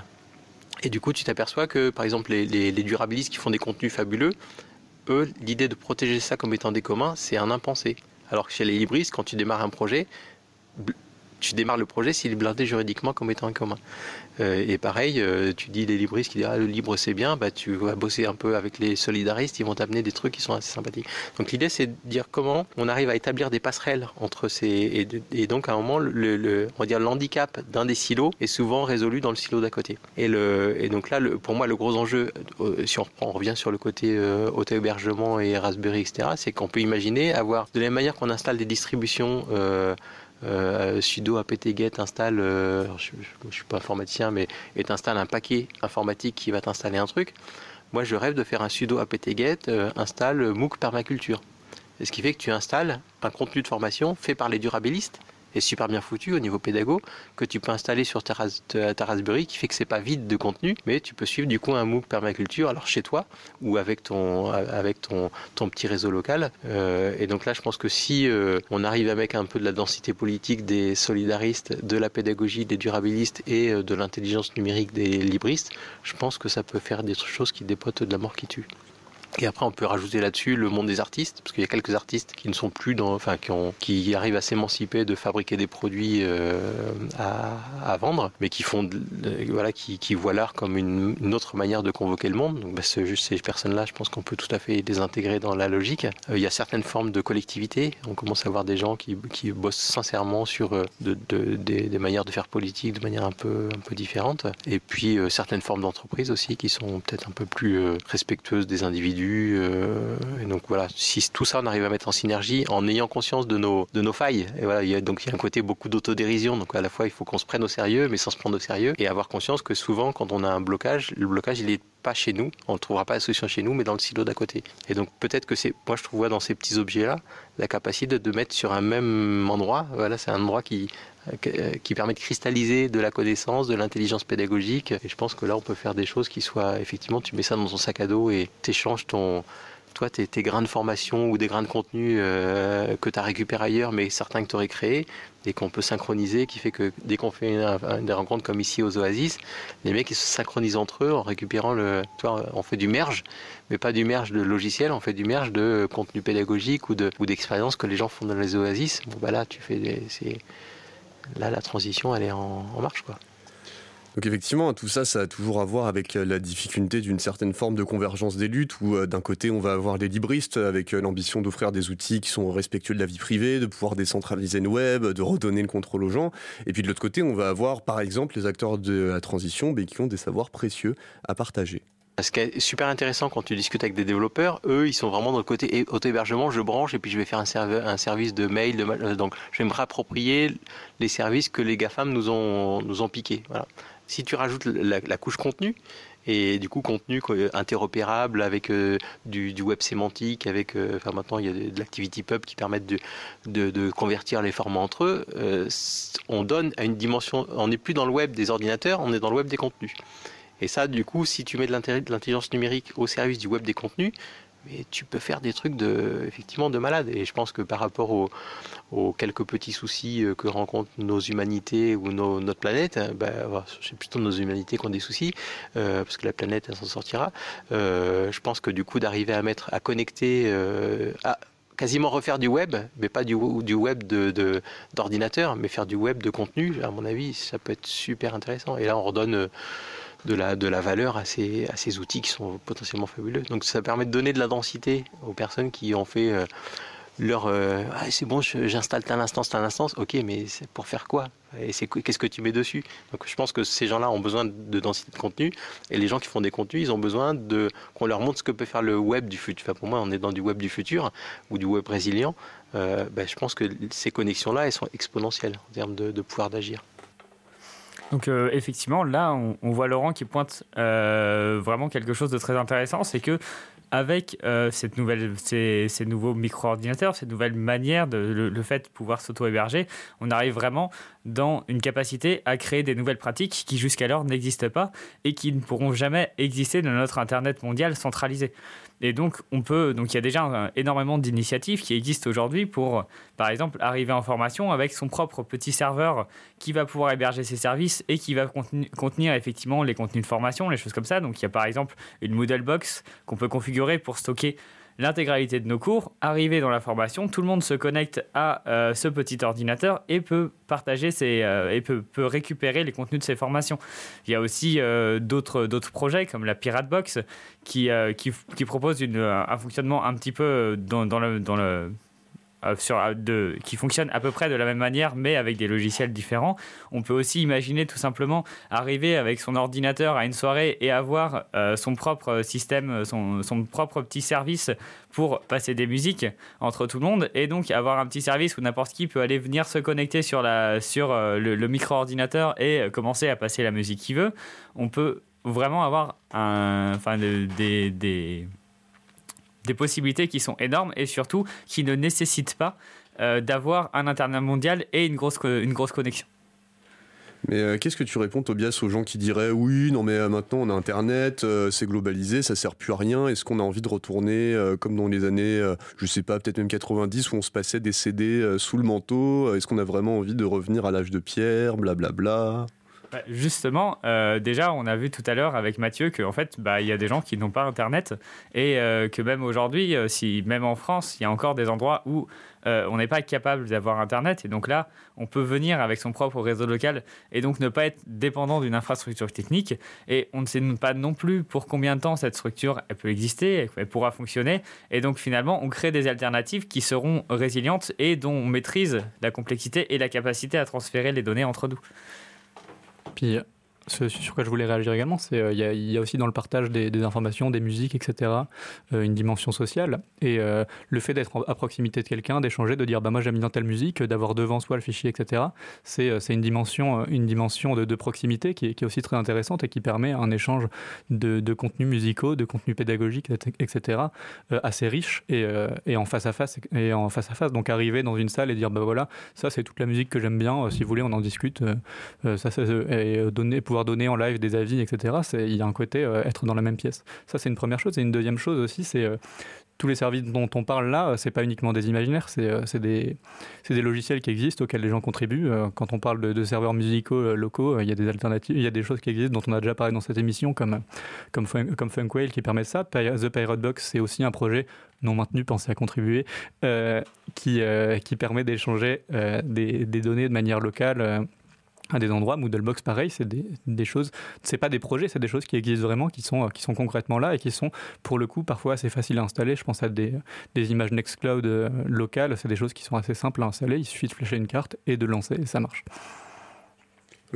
Et du coup, tu t'aperçois que, par exemple, les durabilistes qui font des contenus fabuleux, eux, l'idée de protéger ça comme étant des communs, c'est un impensé. Alors que chez les libristes, quand tu démarres un projet, tu démarres le projet s'il est blindé juridiquement comme étant un commun. Euh, et pareil, euh, tu dis les libristes qui disent ah, le libre c'est bien, bah, tu vas bosser un peu avec les solidaristes, ils vont t'amener des trucs qui sont assez sympathiques. Donc l'idée c'est de dire comment on arrive à établir des passerelles entre ces. Et, et donc à un moment, le, le on va dire l'handicap d'un des silos est souvent résolu dans le silo d'à côté. Et, donc là, pour moi, le gros enjeu, euh, si on, revient sur le côté euh, auto-hébergement et Raspberry, etc., c'est qu'on peut imaginer avoir, de la même manière qu'on installe des distributions. Euh, sudo apt-get installe, euh, je ne suis pas informaticien, mais et t'installes un paquet informatique qui va t'installer un truc. Moi, je rêve de faire un sudo apt-get euh, installe MOOC permaculture. Ce qui fait que tu installes un contenu de formation fait par les durabilistes est super bien foutu au niveau pédago que tu peux installer sur ta, ta Raspberry qui fait que c'est pas vide de contenu mais tu peux suivre du coup un MOOC permaculture alors chez toi ou avec ton avec ton, ton petit réseau local. Euh, et donc là je pense que si euh, on arrive mettre un peu de la densité politique des solidaristes de la pédagogie des durabilistes et euh, de l'intelligence numérique des libristes je pense que ça peut faire des choses qui dépotent de la mort qui tue et après, on peut rajouter là-dessus le monde des artistes, parce qu'il y a quelques artistes qui ne sont plus dans, enfin, qui, arrivent à s'émanciper de fabriquer des produits euh, à, vendre, mais qui font, voilà, qui, voient l'art comme une, autre manière de convoquer le monde. Donc, bah, juste ces personnes-là, je pense qu'on peut tout à fait les intégrer dans la logique. Euh, il y a certaines formes de collectivité. On commence à voir des gens qui, bossent sincèrement sur euh, de, de, des, manières de faire politique de manière un peu, un peu différente. Et puis, euh, certaines formes d'entreprise aussi qui sont peut-être un peu plus euh, respectueuses des individus euh, donc voilà, si tout ça on arrive à mettre en synergie, en ayant conscience de nos, failles, et voilà, il y a, donc il y a un côté beaucoup d'autodérision, donc à la fois il faut qu'on se prenne au sérieux, mais sans se prendre au sérieux, et avoir conscience que souvent quand on a un blocage, le blocage il est pas chez nous, on ne trouvera pas la solution chez nous, mais dans le silo d'à côté. Et donc peut-être que c'est, moi je trouve dans ces petits objets-là la capacité de, mettre sur un même endroit, voilà, c'est un endroit qui, qui permet de cristalliser de la connaissance, de l'intelligence pédagogique. Et je pense que là, on peut faire des choses qui soient, effectivement, tu mets ça dans ton sac à dos et t'échanges ton, toi, tes, grains de formation ou des grains de contenu euh, que tu as récupérés ailleurs, mais certains que tu aurais créés et qu'on peut synchroniser, qui fait que dès qu'on fait des rencontres comme ici aux Oasis, les mecs ils se synchronisent entre eux en récupérant le. Toi, on fait du merge, mais pas du merge de logiciel, on fait du merge de contenu pédagogique ou d'expériences ou que les gens font dans les Oasis. Bon, bah là, tu fais des. Là, la transition, elle est en, en marche, quoi. Donc effectivement, tout ça, ça a toujours à voir avec la difficulté d'une certaine forme de convergence des luttes, où euh, d'un côté, on va avoir les libristes avec euh, l'ambition d'offrir des outils qui sont respectueux de la vie privée, de pouvoir décentraliser le web, de redonner le contrôle aux gens. Et puis de l'autre côté, on va avoir par exemple les acteurs de la transition mais qui ont des savoirs précieux à partager. Ce qui est super intéressant quand tu discutes avec des développeurs, eux, ils sont vraiment dans le côté auto-hébergement, je branche et puis je vais faire un, service de mail. Euh, donc, je vais me réapproprier les services que les GAFAM nous ont, nous ont piqués. Voilà. Si tu rajoutes la, couche contenu, et du coup contenu interopérable avec euh, du, web sémantique, avec euh, maintenant il y a de, l'activity pub qui permettent de, convertir les formats entre eux. Euh, on donne à une dimension, on n'est plus dans le web des ordinateurs, on est dans le web des contenus. Et ça, du coup, si tu mets de l'intelligence numérique au service du web des contenus, mais tu peux faire des trucs de, effectivement de malade. Et je pense que par rapport aux, quelques petits soucis que rencontrent nos humanités ou notre planète, ben, c'est plutôt nos humanités qui ont des soucis, euh, parce que la planète, elle s'en sortira. Euh, je pense que du coup, d'arriver à mettre, à connecter, euh, à quasiment refaire du web, mais pas du, du web d'ordinateur, de, mais faire du web de contenu, à mon avis, ça peut être super intéressant. Et là, on redonne de la, de la valeur à ces, à ces outils qui sont potentiellement fabuleux. Donc ça permet de donner de la densité aux personnes qui ont fait euh, leur ah, c'est bon, j'installe telle instance, telle instance. Ok, mais c'est pour faire quoi? Et c'est qu'est-ce que tu mets dessus? Donc je pense que ces gens-là ont besoin de densité de contenu et les gens qui font des contenus, ils ont besoin de qu'on leur montre ce que peut faire le web du futur. Enfin, pour moi, on est dans du web du futur ou du web résilient. Ben, je pense que ces connexions-là, elles sont exponentielles en termes de pouvoir d'agir. Donc euh, effectivement, là, on, voit Laurent qui pointe euh, vraiment quelque chose de très intéressant, c'est que avec euh, cette nouvelle, ces, nouveaux micro-ordinateurs, cette nouvelle manière, de, le, fait de pouvoir s'auto-héberger, on arrive vraiment dans une capacité à créer des nouvelles pratiques qui jusqu'alors n'existent pas et qui ne pourront jamais exister dans notre Internet mondial centralisé. Et donc, on peut, donc il y a déjà énormément d'initiatives qui existent aujourd'hui pour, par exemple, arriver en formation avec son propre petit serveur qui va pouvoir héberger ses services et qui va contenir effectivement les contenus de formation, les choses comme ça. Donc, il y a par exemple une Moodle Box qu'on peut configurer pour stocker l'intégralité de nos cours. Arrivé dans la formation, tout le monde se connecte à euh, ce petit ordinateur et peut partager ses, euh, et peut, peut, récupérer les contenus de ses formations. Il y a aussi euh, d'autres projets comme la Pirate Box qui, qui, propose une, un fonctionnement un petit peu dans, dans le euh, sur, euh, de, qui fonctionne à peu près de la même manière, mais avec des logiciels différents. On peut aussi imaginer tout simplement arriver avec son ordinateur à une soirée et avoir euh, son propre système, son, son, propre petit service pour passer des musiques entre tout le monde, et donc avoir un petit service où n'importe qui peut aller venir se connecter sur, la, sur le, micro-ordinateur et commencer à passer la musique qu'il veut. On peut vraiment avoir un, enfin, des, des des possibilités qui sont énormes et surtout qui ne nécessitent pas euh, d'avoir un Internet mondial et une grosse, connexion. Mais euh, qu'est-ce que tu réponds, Tobias, aux gens qui diraient oui, non, mais euh, maintenant on a Internet, c'est globalisé, ça sert plus à rien. Est-ce qu'on a envie de retourner comme dans les années, je sais pas, peut-être même 90 où on se passait des CD sous le manteau Est-ce qu'on a vraiment envie de revenir à l'âge de pierre, blablabla? bla, bla bah, justement, euh, déjà, on a vu tout à l'heure avec Mathieu qu'en fait, bah, il y a des gens qui n'ont pas Internet et euh, que même aujourd'hui, euh, si même en France, il y a encore des endroits où on n'est pas capable d'avoir Internet. Et donc là, on peut venir avec son propre réseau local et donc ne pas être dépendant d'une infrastructure technique. Et on ne sait pas non plus pour combien de temps cette structure elle peut exister, elle pourra fonctionner. Et donc finalement, on crée des alternatives qui seront résilientes et dont on maîtrise la complexité et la capacité à transférer les données entre nous. Puis ce sur quoi je voulais réagir également, c'est qu'il euh, y, a aussi dans le partage des, informations, des musiques, etc., euh, une dimension sociale. Et euh, le fait d'être à proximité de quelqu'un, d'échanger, de dire bah, moi j'aime bien telle musique, d'avoir devant soi le fichier, etc., c'est une dimension, une dimension de, proximité qui est, aussi très intéressante et qui permet un échange de, de contenus musicaux, de contenus pédagogiques, etc., assez riche et, et, en face à face. Et en face à face, donc arriver dans une salle et dire bah voilà, ça c'est toute la musique que j'aime bien, si vous voulez on en discute, ça, ça et donner, pouvoir donner en live des avis, etc. Il y a un côté euh, être dans la même pièce. Ça, c'est une première chose. Et une deuxième chose aussi, euh, tous les services dont on parle là, c'est pas uniquement des imaginaires, c'est euh, des, logiciels qui existent auxquels les gens contribuent. Quand on parle de, serveurs musicaux locaux, il y a des alternatives, il y a des choses qui existent dont on a déjà parlé dans cette émission, comme, comme, comme qui permet ça. The Pirate Box, c'est aussi un projet non maintenu, pensez à contribuer, qui, permet d'échanger des, données de manière locale à des endroits. Moodlebox, pareil, c'est des, des, choses, c'est pas des projets, c'est des choses qui existent vraiment, qui sont, qui sont concrètement là et qui sont, pour le coup, parfois assez faciles à installer. Je pense à des, des images Nextcloud euh, locales, c'est des choses qui sont assez simples à installer. Il suffit de flasher une carte et de lancer et ça marche.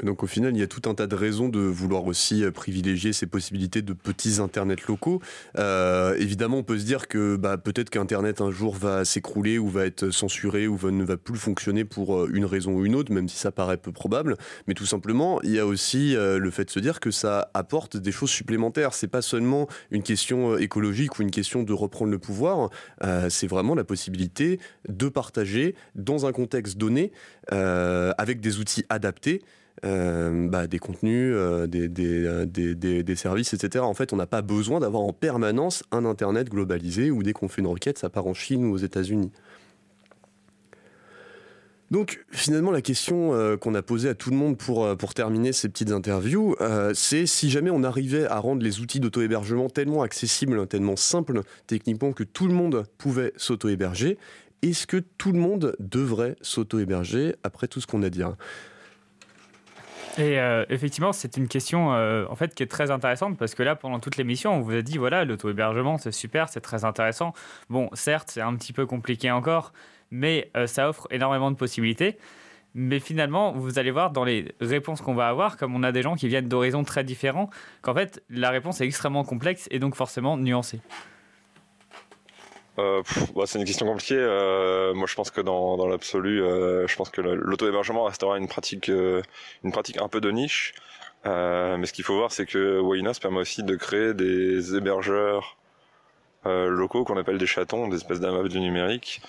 Donc au final, il y a tout un tas de raisons de vouloir aussi euh, privilégier ces possibilités de petits internets locaux. Euh, évidemment, on peut se dire que bah, peut-être qu'Internet un jour va s'écrouler ou va être censuré ou ne va plus fonctionner pour euh, une raison ou une autre, même si ça paraît peu probable. Mais tout simplement, il y a aussi le fait de se dire que ça apporte des choses supplémentaires. C'est pas seulement une question écologique ou une question de reprendre le pouvoir. c'est vraiment la possibilité de partager dans un contexte donné avec des outils adaptés. Euh, bah, des contenus, euh, euh, des, services, etc. En fait, on n'a pas besoin d'avoir en permanence un Internet globalisé où dès qu'on fait une requête, ça part en Chine ou aux États-Unis. Donc finalement la question qu'on a posée à tout le monde pour, pour terminer ces petites interviews, c'est si jamais on arrivait à rendre les outils d'auto-hébergement tellement accessibles, tellement simples techniquement que tout le monde pouvait s'auto-héberger, est-ce que tout le monde devrait s'auto-héberger après tout ce qu'on a dit Et euh, effectivement, c'est une question euh, en fait qui est très intéressante parce que là, pendant toute l'émission, on vous a dit voilà, l'auto-hébergement, c'est super, c'est très intéressant. Bon, certes, c'est un petit peu compliqué encore, mais euh, ça offre énormément de possibilités. Mais finalement, vous allez voir dans les réponses qu'on va avoir, comme on a des gens qui viennent d'horizons très différents, qu'en fait, la réponse est extrêmement complexe et donc forcément nuancée. Euh, bah, c'est une question compliquée. Euh, moi, je pense que dans, dans l'absolu, euh, je pense que l'auto-hébergement restera une pratique, euh, une pratique un peu de niche. Euh, mais ce qu'il faut voir, c'est que Wainas permet aussi de créer des hébergeurs locaux qu'on appelle des chatons, des espèces d'amas du numérique.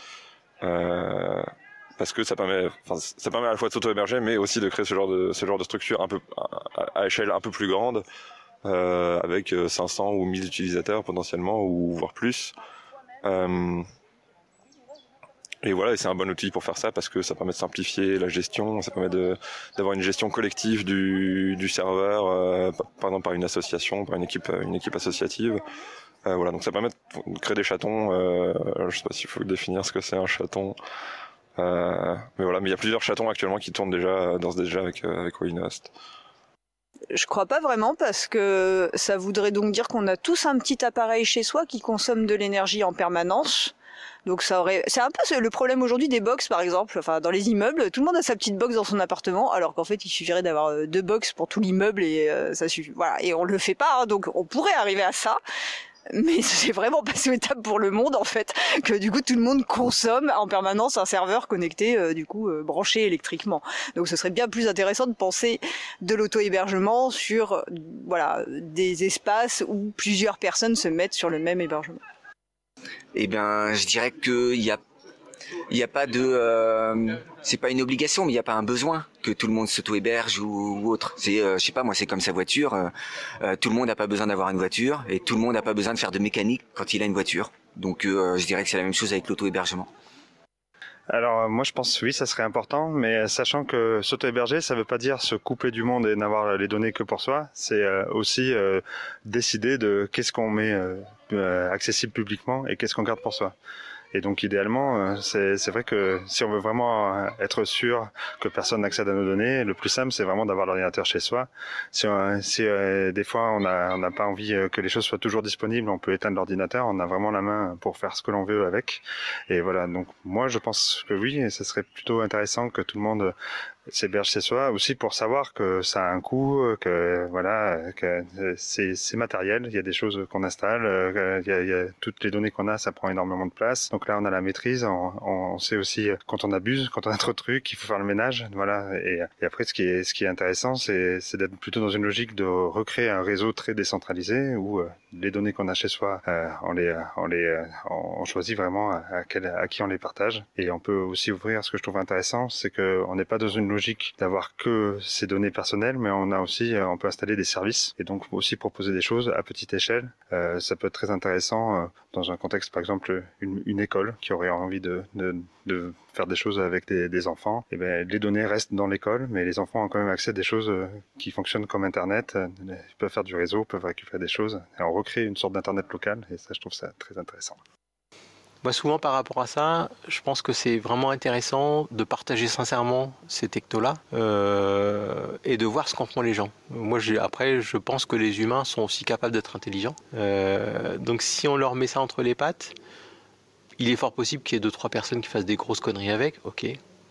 parce que ça permet, ça permet à la fois de s'auto-héberger, mais aussi de créer ce genre de, ce genre de structure un peu à, à échelle un peu plus grande, avec 500 ou 1000 utilisateurs potentiellement, ou voire plus. Euh, et voilà, c'est un bon outil pour faire ça parce que ça permet de simplifier la gestion, ça permet d'avoir une gestion collective du, du serveur, euh, par exemple par une association, par une équipe, une équipe associative. Euh, voilà, donc ça permet de créer des chatons. Euh, je sais pas s'il faut définir ce que c'est un chaton. Euh, mais voilà, mais il y a plusieurs chatons actuellement qui tournent déjà, dansent déjà avec avec Winost. Je crois pas vraiment parce que ça voudrait donc dire qu'on a tous un petit appareil chez soi qui consomme de l'énergie en permanence. Donc ça aurait, c'est un peu le problème aujourd'hui des box par exemple. Enfin, dans les immeubles, tout le monde a sa petite box dans son appartement, alors qu'en fait il suffirait d'avoir euh, deux box pour tout l'immeuble et euh, ça suffit. Voilà, et on le fait pas, hein, donc on pourrait arriver à ça mais [laughs] c'est vraiment pas souhaitable pour le monde en fait que du coup tout le monde consomme en permanence un serveur connecté euh, du coup euh, branché électriquement. Donc ce serait bien plus intéressant de penser de l'auto-hébergement sur voilà des espaces où plusieurs personnes se mettent sur le même hébergement. Eh bien, je dirais qu'il y a il n'y a pas de, euh, c'est pas une obligation, mais il n'y a pas un besoin que tout le monde s'auto-héberge ou, autre. C'est, euh, je sais pas, moi, c'est comme sa voiture. Euh, euh, tout le monde n'a pas besoin d'avoir une voiture et tout le monde n'a pas besoin de faire de mécanique quand il a une voiture. Donc, je dirais que c'est la même chose avec l'auto-hébergement. Alors moi je pense oui ça serait important, mais sachant que s'auto-héberger ça veut pas dire se couper du monde et n'avoir les données que pour soi, c'est aussi décider de qu'est-ce qu'on met accessible publiquement et qu'est-ce qu'on garde pour soi. Et donc idéalement, euh, c'est vrai que si on veut vraiment euh, être sûr que personne n'accède à nos données, le plus simple c'est vraiment d'avoir l'ordinateur chez soi. Si, si euh, des fois on n'a pas envie que les choses soient toujours disponibles, on peut éteindre l'ordinateur, on a vraiment la main pour faire ce que l'on veut avec. Et voilà, donc moi je pense que oui, ce serait plutôt intéressant que tout le monde s'héberge chez soi aussi pour savoir que ça a un coût, que voilà, que c'est matériel. Il y a des choses qu'on installe, euh, il y, a, il y, a, toutes les données qu'on a, ça prend énormément de place. Donc là, on a la maîtrise. On, on sait aussi quand on abuse, [laughs] quand on a trop de trucs, il faut faire le ménage. Voilà. Et, après, ce qui est ce qui est intéressant, c'est d'être plutôt dans une logique de recréer un réseau très décentralisé où euh, les données qu'on a chez soi, euh, on les on les on choisit vraiment à, à qui on les partage. Et on peut aussi ouvrir. Ce que je trouve intéressant, c'est que on n'est pas dans une logique d'avoir que ces données personnelles, mais on a aussi, euh, on peut installer des services et donc aussi proposer des choses à petite échelle. Euh, ça peut être très intéressant euh, dans un contexte, par exemple, une, une école qui aurait envie de, de, de faire des choses avec des, enfants. Et eh ben, les données restent dans l'école, mais les enfants ont quand même accès à des choses euh, qui fonctionnent comme Internet. Ils peuvent faire du réseau, peuvent récupérer des choses. On recrée une sorte d'Internet local et ça, je trouve ça très intéressant. Moi, souvent par rapport à ça, je pense que c'est vraiment intéressant de partager sincèrement ces technos-là euh, et de voir ce qu'en font les gens. Moi, après, je pense que les humains sont aussi capables d'être intelligents. Euh, donc, si on leur met ça entre les pattes, il est fort possible qu'il y ait deux trois personnes qui fassent des grosses conneries avec. Ok,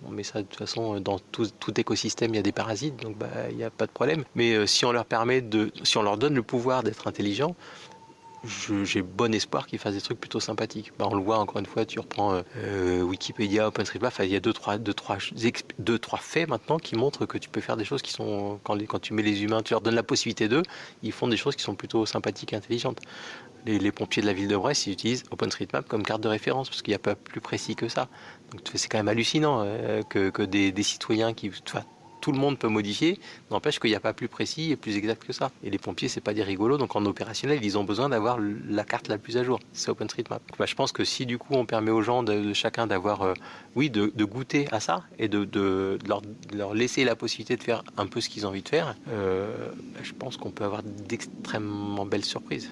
on met ça de toute façon dans tout, tout écosystème, il y a des parasites, donc bah, il n'y a pas de problème. Mais euh, si on leur permet de, si on leur donne le pouvoir d'être intelligents, j'ai bon espoir qu'ils fassent des trucs plutôt sympathiques. Bah, on le voit encore une fois, tu reprends euh, Wikipédia, OpenStreetMap, il y a deux trois, deux, trois, deux, trois faits maintenant qui montrent que tu peux faire des choses qui sont, quand, tu mets les humains, tu leur donnes la possibilité d'eux, ils font des choses qui sont plutôt sympathiques et intelligentes. Les, pompiers de la ville de Brest, ils utilisent OpenStreetMap comme carte de référence, parce qu'il n'y a pas plus précis que ça. Donc c'est quand même hallucinant euh, que, des, citoyens qui tout le monde peut modifier, n'empêche qu'il n'y a pas plus précis et plus exact que ça. Et les pompiers, c'est pas des rigolos, donc en opérationnel, ils ont besoin d'avoir la carte la plus à jour. C'est OpenStreetMap. Bah, je pense que si du coup on permet aux gens de, chacun d'avoir, euh, oui, de, goûter à ça et de, leur, laisser la possibilité de faire un peu ce qu'ils ont envie de faire, euh, bah, je pense qu'on peut avoir d'extrêmement belles surprises.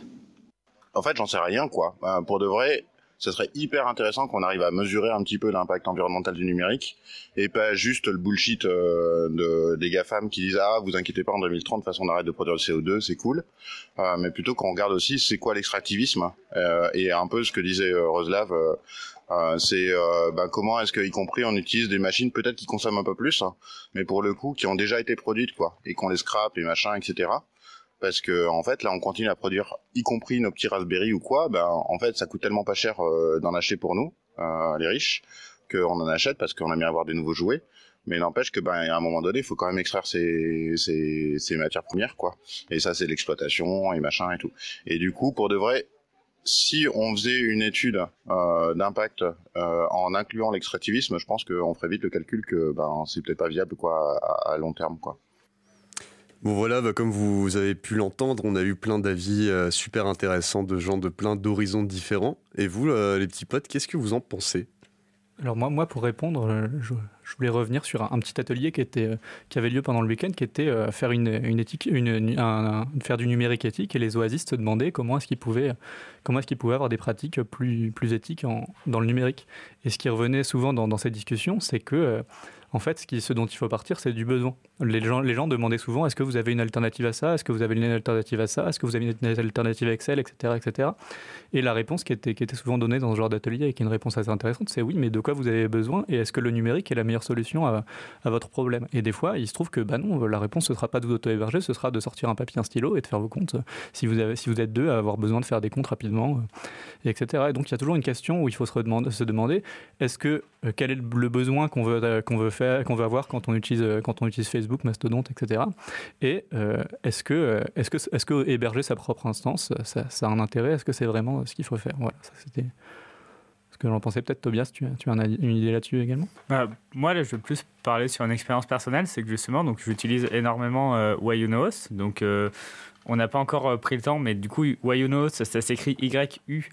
En fait, j'en sais rien, quoi. Pour de vrai, ça serait hyper intéressant qu'on arrive à mesurer un petit peu l'impact environnemental du numérique et pas juste le bullshit euh, de, des GAFAM qui disent ah vous inquiétez pas en 2030 de toute façon on arrête de produire le CO2 c'est cool. Euh, mais plutôt qu'on regarde aussi c'est quoi l'extractivisme euh, et un peu ce que disait euh, Roslav euh, euh, c'est ben, comment est-ce qu'y compris on utilise des machines peut-être qui consomment un peu plus hein, mais pour le coup qui ont déjà été produites quoi et qu'on les scrape les machins etc parce que en fait là on continue à produire y compris nos petits Raspberry ou quoi ben en fait ça coûte tellement pas cher euh, d'en acheter pour nous euh, les riches qu'on en achète parce qu'on aime bien avoir des nouveaux jouets. Mais n'empêche que ben à un moment donné il faut quand même extraire ces, matières premières quoi. Et ça c'est l'exploitation et machin et tout. Et du coup pour de vrai si on faisait une étude euh, d'impact en incluant l'extractivisme, je pense qu'on ferait vite le calcul que ben c'est peut-être pas viable quoi à, à long terme quoi. Bon voilà, bah, comme vous avez pu l'entendre, on a eu plein d'avis euh, super intéressants de gens de plein d'horizons différents. Et vous, euh, les petits potes, qu'est-ce que vous en pensez? Alors moi, pour répondre, euh, je, voulais revenir sur un, petit atelier qui, avait lieu pendant le week-end, qui était euh, faire, une, éthique, faire du numérique éthique. Et les oasis se demandaient comment est-ce qu'ils pouvaient, avoir des pratiques plus, éthiques dans le numérique. Et ce qui revenait souvent dans, dans ces discussions, c'est que... Euh, en fait, ce, dont il faut partir, c'est du besoin. Les gens, demandaient souvent est-ce que vous avez une alternative à ça? Est-ce que vous avez une alternative à ça? Est-ce que vous avez une alternative à Excel, etc. etc. Et la réponse qui était, souvent donnée dans ce genre d'atelier, et qui est une réponse assez intéressante, c'est oui, mais de quoi vous avez besoin Et est-ce que le numérique est la meilleure solution à, votre problème? Et des fois, il se trouve que bah non, la réponse, ne sera pas de vous auto-héberger, ce sera de sortir un papier, un stylo et de faire vos comptes. Si vous, avez, si vous êtes deux à avoir besoin de faire des comptes rapidement, euh, etc. Et donc, il y a toujours une question où il faut se, demander est-ce que, euh, quel est le besoin euh, qu'on veut, faire, qu'on veut avoir quand on utilise, quand on utilise Facebook, Mastodon, etc. Et euh, est-ce que, est-ce que, est-ce que héberger sa propre instance, ça, a un intérêt? Est-ce que c'est vraiment ce qu'il faut faire? Voilà, ça c'était ce que j'en pensais. Peut-être Tobias, tu, as une idée là-dessus également? Bah, Moi, là, je veux plus parler sur une expérience personnelle. C'est que justement, donc, j'utilise énormément euh, Wayunos. Donc, euh, on n'a pas encore euh, pris le temps, mais du coup, Wayunos, ça, ça s'écrit Y-U-N-O-H-O-S-T.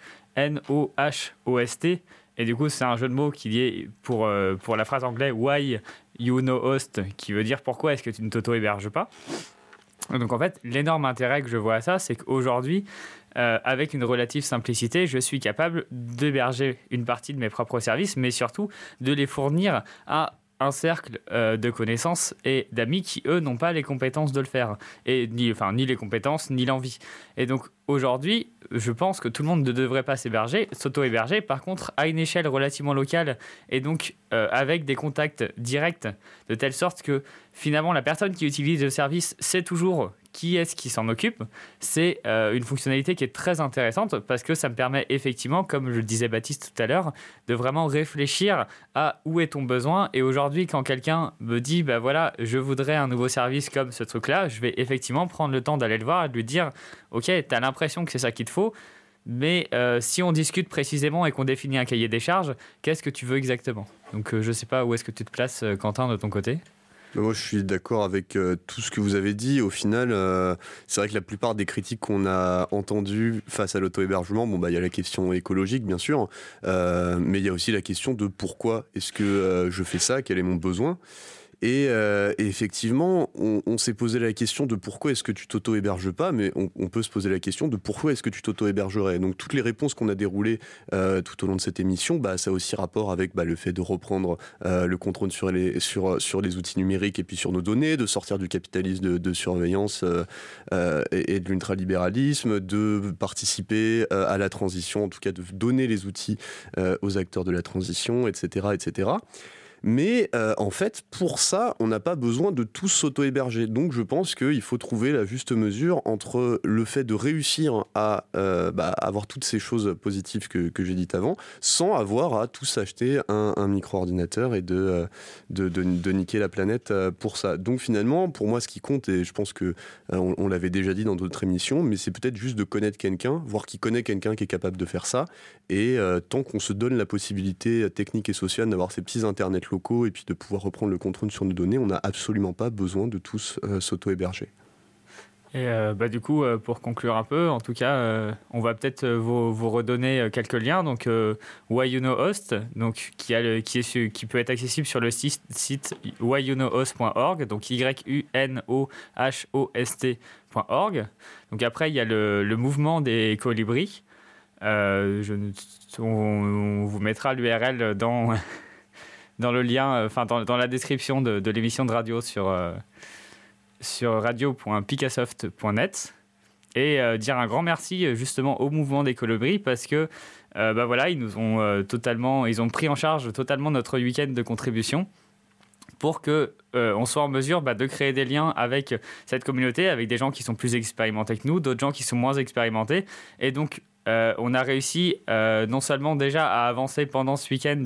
Et du coup, c'est un jeu de mots qui est pour, euh, pour la phrase anglaise Why you know host, qui veut dire pourquoi est-ce que tu ne t'auto-héberges pas. Donc en fait, l'énorme intérêt que je vois à ça, c'est qu'aujourd'hui, euh, avec une relative simplicité, je suis capable d'héberger une partie de mes propres services, mais surtout de les fournir à un cercle euh, de connaissances et d'amis qui, eux, n'ont pas les compétences de le faire. Et ni, enfin, ni les compétences, ni l'envie. Et donc, aujourd'hui, je pense que tout le monde ne devrait pas s'héberger, s'auto-héberger. Par contre, à une échelle relativement locale et donc euh, avec des contacts directs, de telle sorte que finalement, la personne qui utilise le service sait toujours qui est-ce qui s'en occupe, c'est euh, une fonctionnalité qui est très intéressante parce que ça me permet effectivement, comme je le disais Baptiste tout à l'heure, de vraiment réfléchir à où est ton besoin. Et aujourd'hui, quand quelqu'un me dit, bah voilà, je voudrais un nouveau service comme ce truc-là, je vais effectivement prendre le temps d'aller le voir et de lui dire, ok, tu as l'impression que c'est ça qu'il te faut, mais euh, si on discute précisément et qu'on définit un cahier des charges, qu'est-ce que tu veux exactement? Donc euh, je ne sais pas où est-ce que tu te places, Quentin, de ton côté moi, je suis d'accord avec euh, tout ce que vous avez dit. Au final, euh, c'est vrai que la plupart des critiques qu'on a entendues face à l'auto-hébergement, bon, bah, il y a la question écologique, bien sûr, euh, mais il y a aussi la question de pourquoi est-ce que je fais ça, quel est mon besoin? Et, euh, et, effectivement, on, s'est posé la question de pourquoi est-ce que tu t'auto-héberges pas, mais on, peut se poser la question de pourquoi est-ce que tu t'auto-hébergerais. Donc toutes les réponses qu'on a déroulées euh, tout au long de cette émission, bah, ça a aussi rapport avec bah, le fait de reprendre euh, le contrôle sur les, sur, sur les outils numériques et puis sur nos données, de sortir du capitalisme de, surveillance et, de l'ultralibéralisme, de participer à la transition, en tout cas de donner les outils aux acteurs de la transition, etc. etc. Mais euh, en fait, pour ça, on n'a pas besoin de tous s'auto-héberger. Donc je pense qu'il faut trouver la juste mesure entre le fait de réussir à euh, bah, avoir toutes ces choses positives que, j'ai dites avant, sans avoir à tous acheter un, micro-ordinateur et de, euh, de, niquer la planète pour ça. Donc finalement, pour moi, ce qui compte, et je pense que euh, on, l'avait déjà dit dans d'autres émissions, mais c'est peut-être juste de connaître quelqu'un, voir qui connaît quelqu'un qui est capable de faire ça. Et tant qu'on se donne la possibilité technique et sociale d'avoir ces petits internets locaux et puis de pouvoir reprendre le contrôle sur nos données, on n'a absolument pas besoin de tous euh, s'auto-héberger. Et euh, bah, du coup, euh, pour conclure un peu, en tout cas, euh, on va peut-être vous, redonner quelques liens. Donc, Host, donc, qui, qui, est qui peut être accessible sur le site, site whyyouknowhost.org, donc Y-U-N-O-H-O-S-T.org. Donc, après, il y a le, le mouvement des colibris. on, vous mettra l'URL dans, dans le lien, enfin dans, dans, la description de, de l'émission de radio sur, sur radio.picassoft.net et dire un grand merci justement au mouvement des colibris parce que bah voilà, ils nous ont totalement, ils ont pris en charge totalement notre week-end de contribution pour que euh, on soit en mesure bah, de créer des liens avec cette communauté, avec des gens qui sont plus expérimentés que nous, d'autres gens qui sont moins expérimentés. Et donc, euh, on a réussi euh, non seulement déjà à avancer pendant ce week-end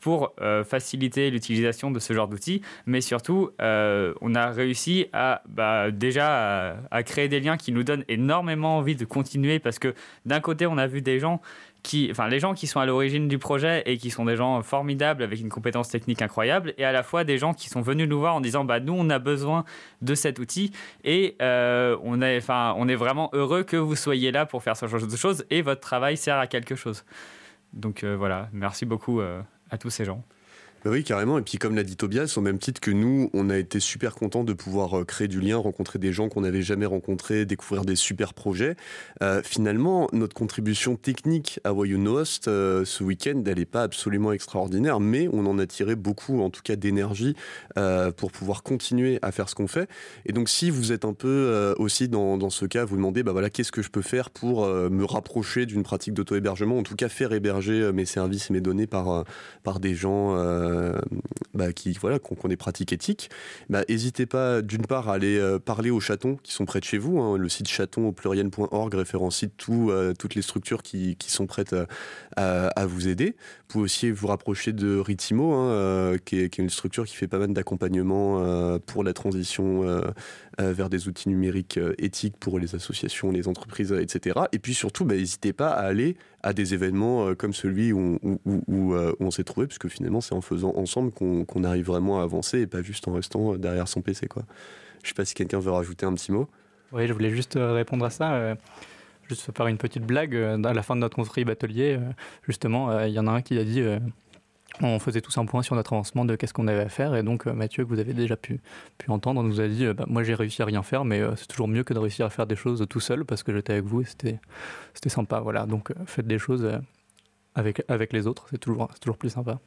pour faciliter l'utilisation de ce genre d'outils, mais surtout, on a réussi à bah, déjà à, créer des liens qui nous donnent énormément envie de continuer parce que d'un côté, on a vu des gens qui, enfin, les gens qui sont à l'origine du projet et qui sont des gens formidables avec une compétence technique incroyable, et à la fois des gens qui sont venus nous voir en disant bah nous on a besoin de cet outil et euh, on est, enfin, on est vraiment heureux que vous soyez là pour faire ce genre de choses et votre travail sert à quelque chose. Donc euh, voilà, merci beaucoup euh, à tous ces gens. Bah oui, carrément. Et puis, comme l'a dit Tobias, au même titre que nous, on a été super content de pouvoir euh, créer du lien, rencontrer des gens qu'on n'avait jamais rencontrés, découvrir des super projets. Euh, finalement, notre contribution technique à Why Host euh, ce week-end, elle n'est pas absolument extraordinaire, mais on en a tiré beaucoup, en tout cas, d'énergie pour pouvoir continuer à faire ce qu'on fait. Et donc, si vous êtes un peu aussi dans, dans, ce cas, vous demandez, bah voilà, qu'est-ce que je peux faire pour me rapprocher d'une pratique d'auto-hébergement, en tout cas, faire héberger mes services mes données par, par des gens euh, bah, qui voilà qu'on des pratiques éthiques, bah, n'hésitez pas d'une part à aller euh, parler aux chatons qui sont près de chez vous. Hein. le site chaton au pluriel.org référencie tout, euh, toutes les structures qui, sont prêtes à, à, vous aider. Vous pouvez aussi vous rapprocher de Ritimo, hein, qui, est, qui, est, une structure qui fait pas mal d'accompagnement pour la transition vers des outils numériques éthiques pour les associations, les entreprises, etc. Et puis surtout, bah, n'hésitez pas à aller à des événements comme celui où, on s'est trouvé, puisque finalement c'est en faisant ensemble qu'on arrive vraiment à avancer et pas juste en restant derrière son PC. Quoi. Je sais pas si quelqu'un veut rajouter un petit mot. Oui, je voulais juste euh, répondre à ça. Euh, juste faire une petite blague. Euh, à la fin de notre conférence batelier, justement, il y en a un qui a dit on faisait tous un point sur notre avancement de qu'est-ce qu'on avait à faire. Et donc, Mathieu, que vous avez déjà pu, pu entendre, nous a dit bah, Moi, j'ai réussi à rien faire, mais c'est toujours mieux que de réussir à faire des choses tout seul parce que j'étais avec vous et c'était sympa. Voilà, donc faites des choses avec, avec les autres, c'est toujours, toujours plus sympa.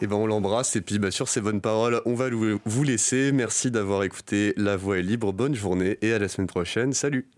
Et eh ben on l'embrasse et puis bah, sur ces bonnes paroles, on va vous laisser. Merci d'avoir écouté La Voix est libre. Bonne journée et à la semaine prochaine. Salut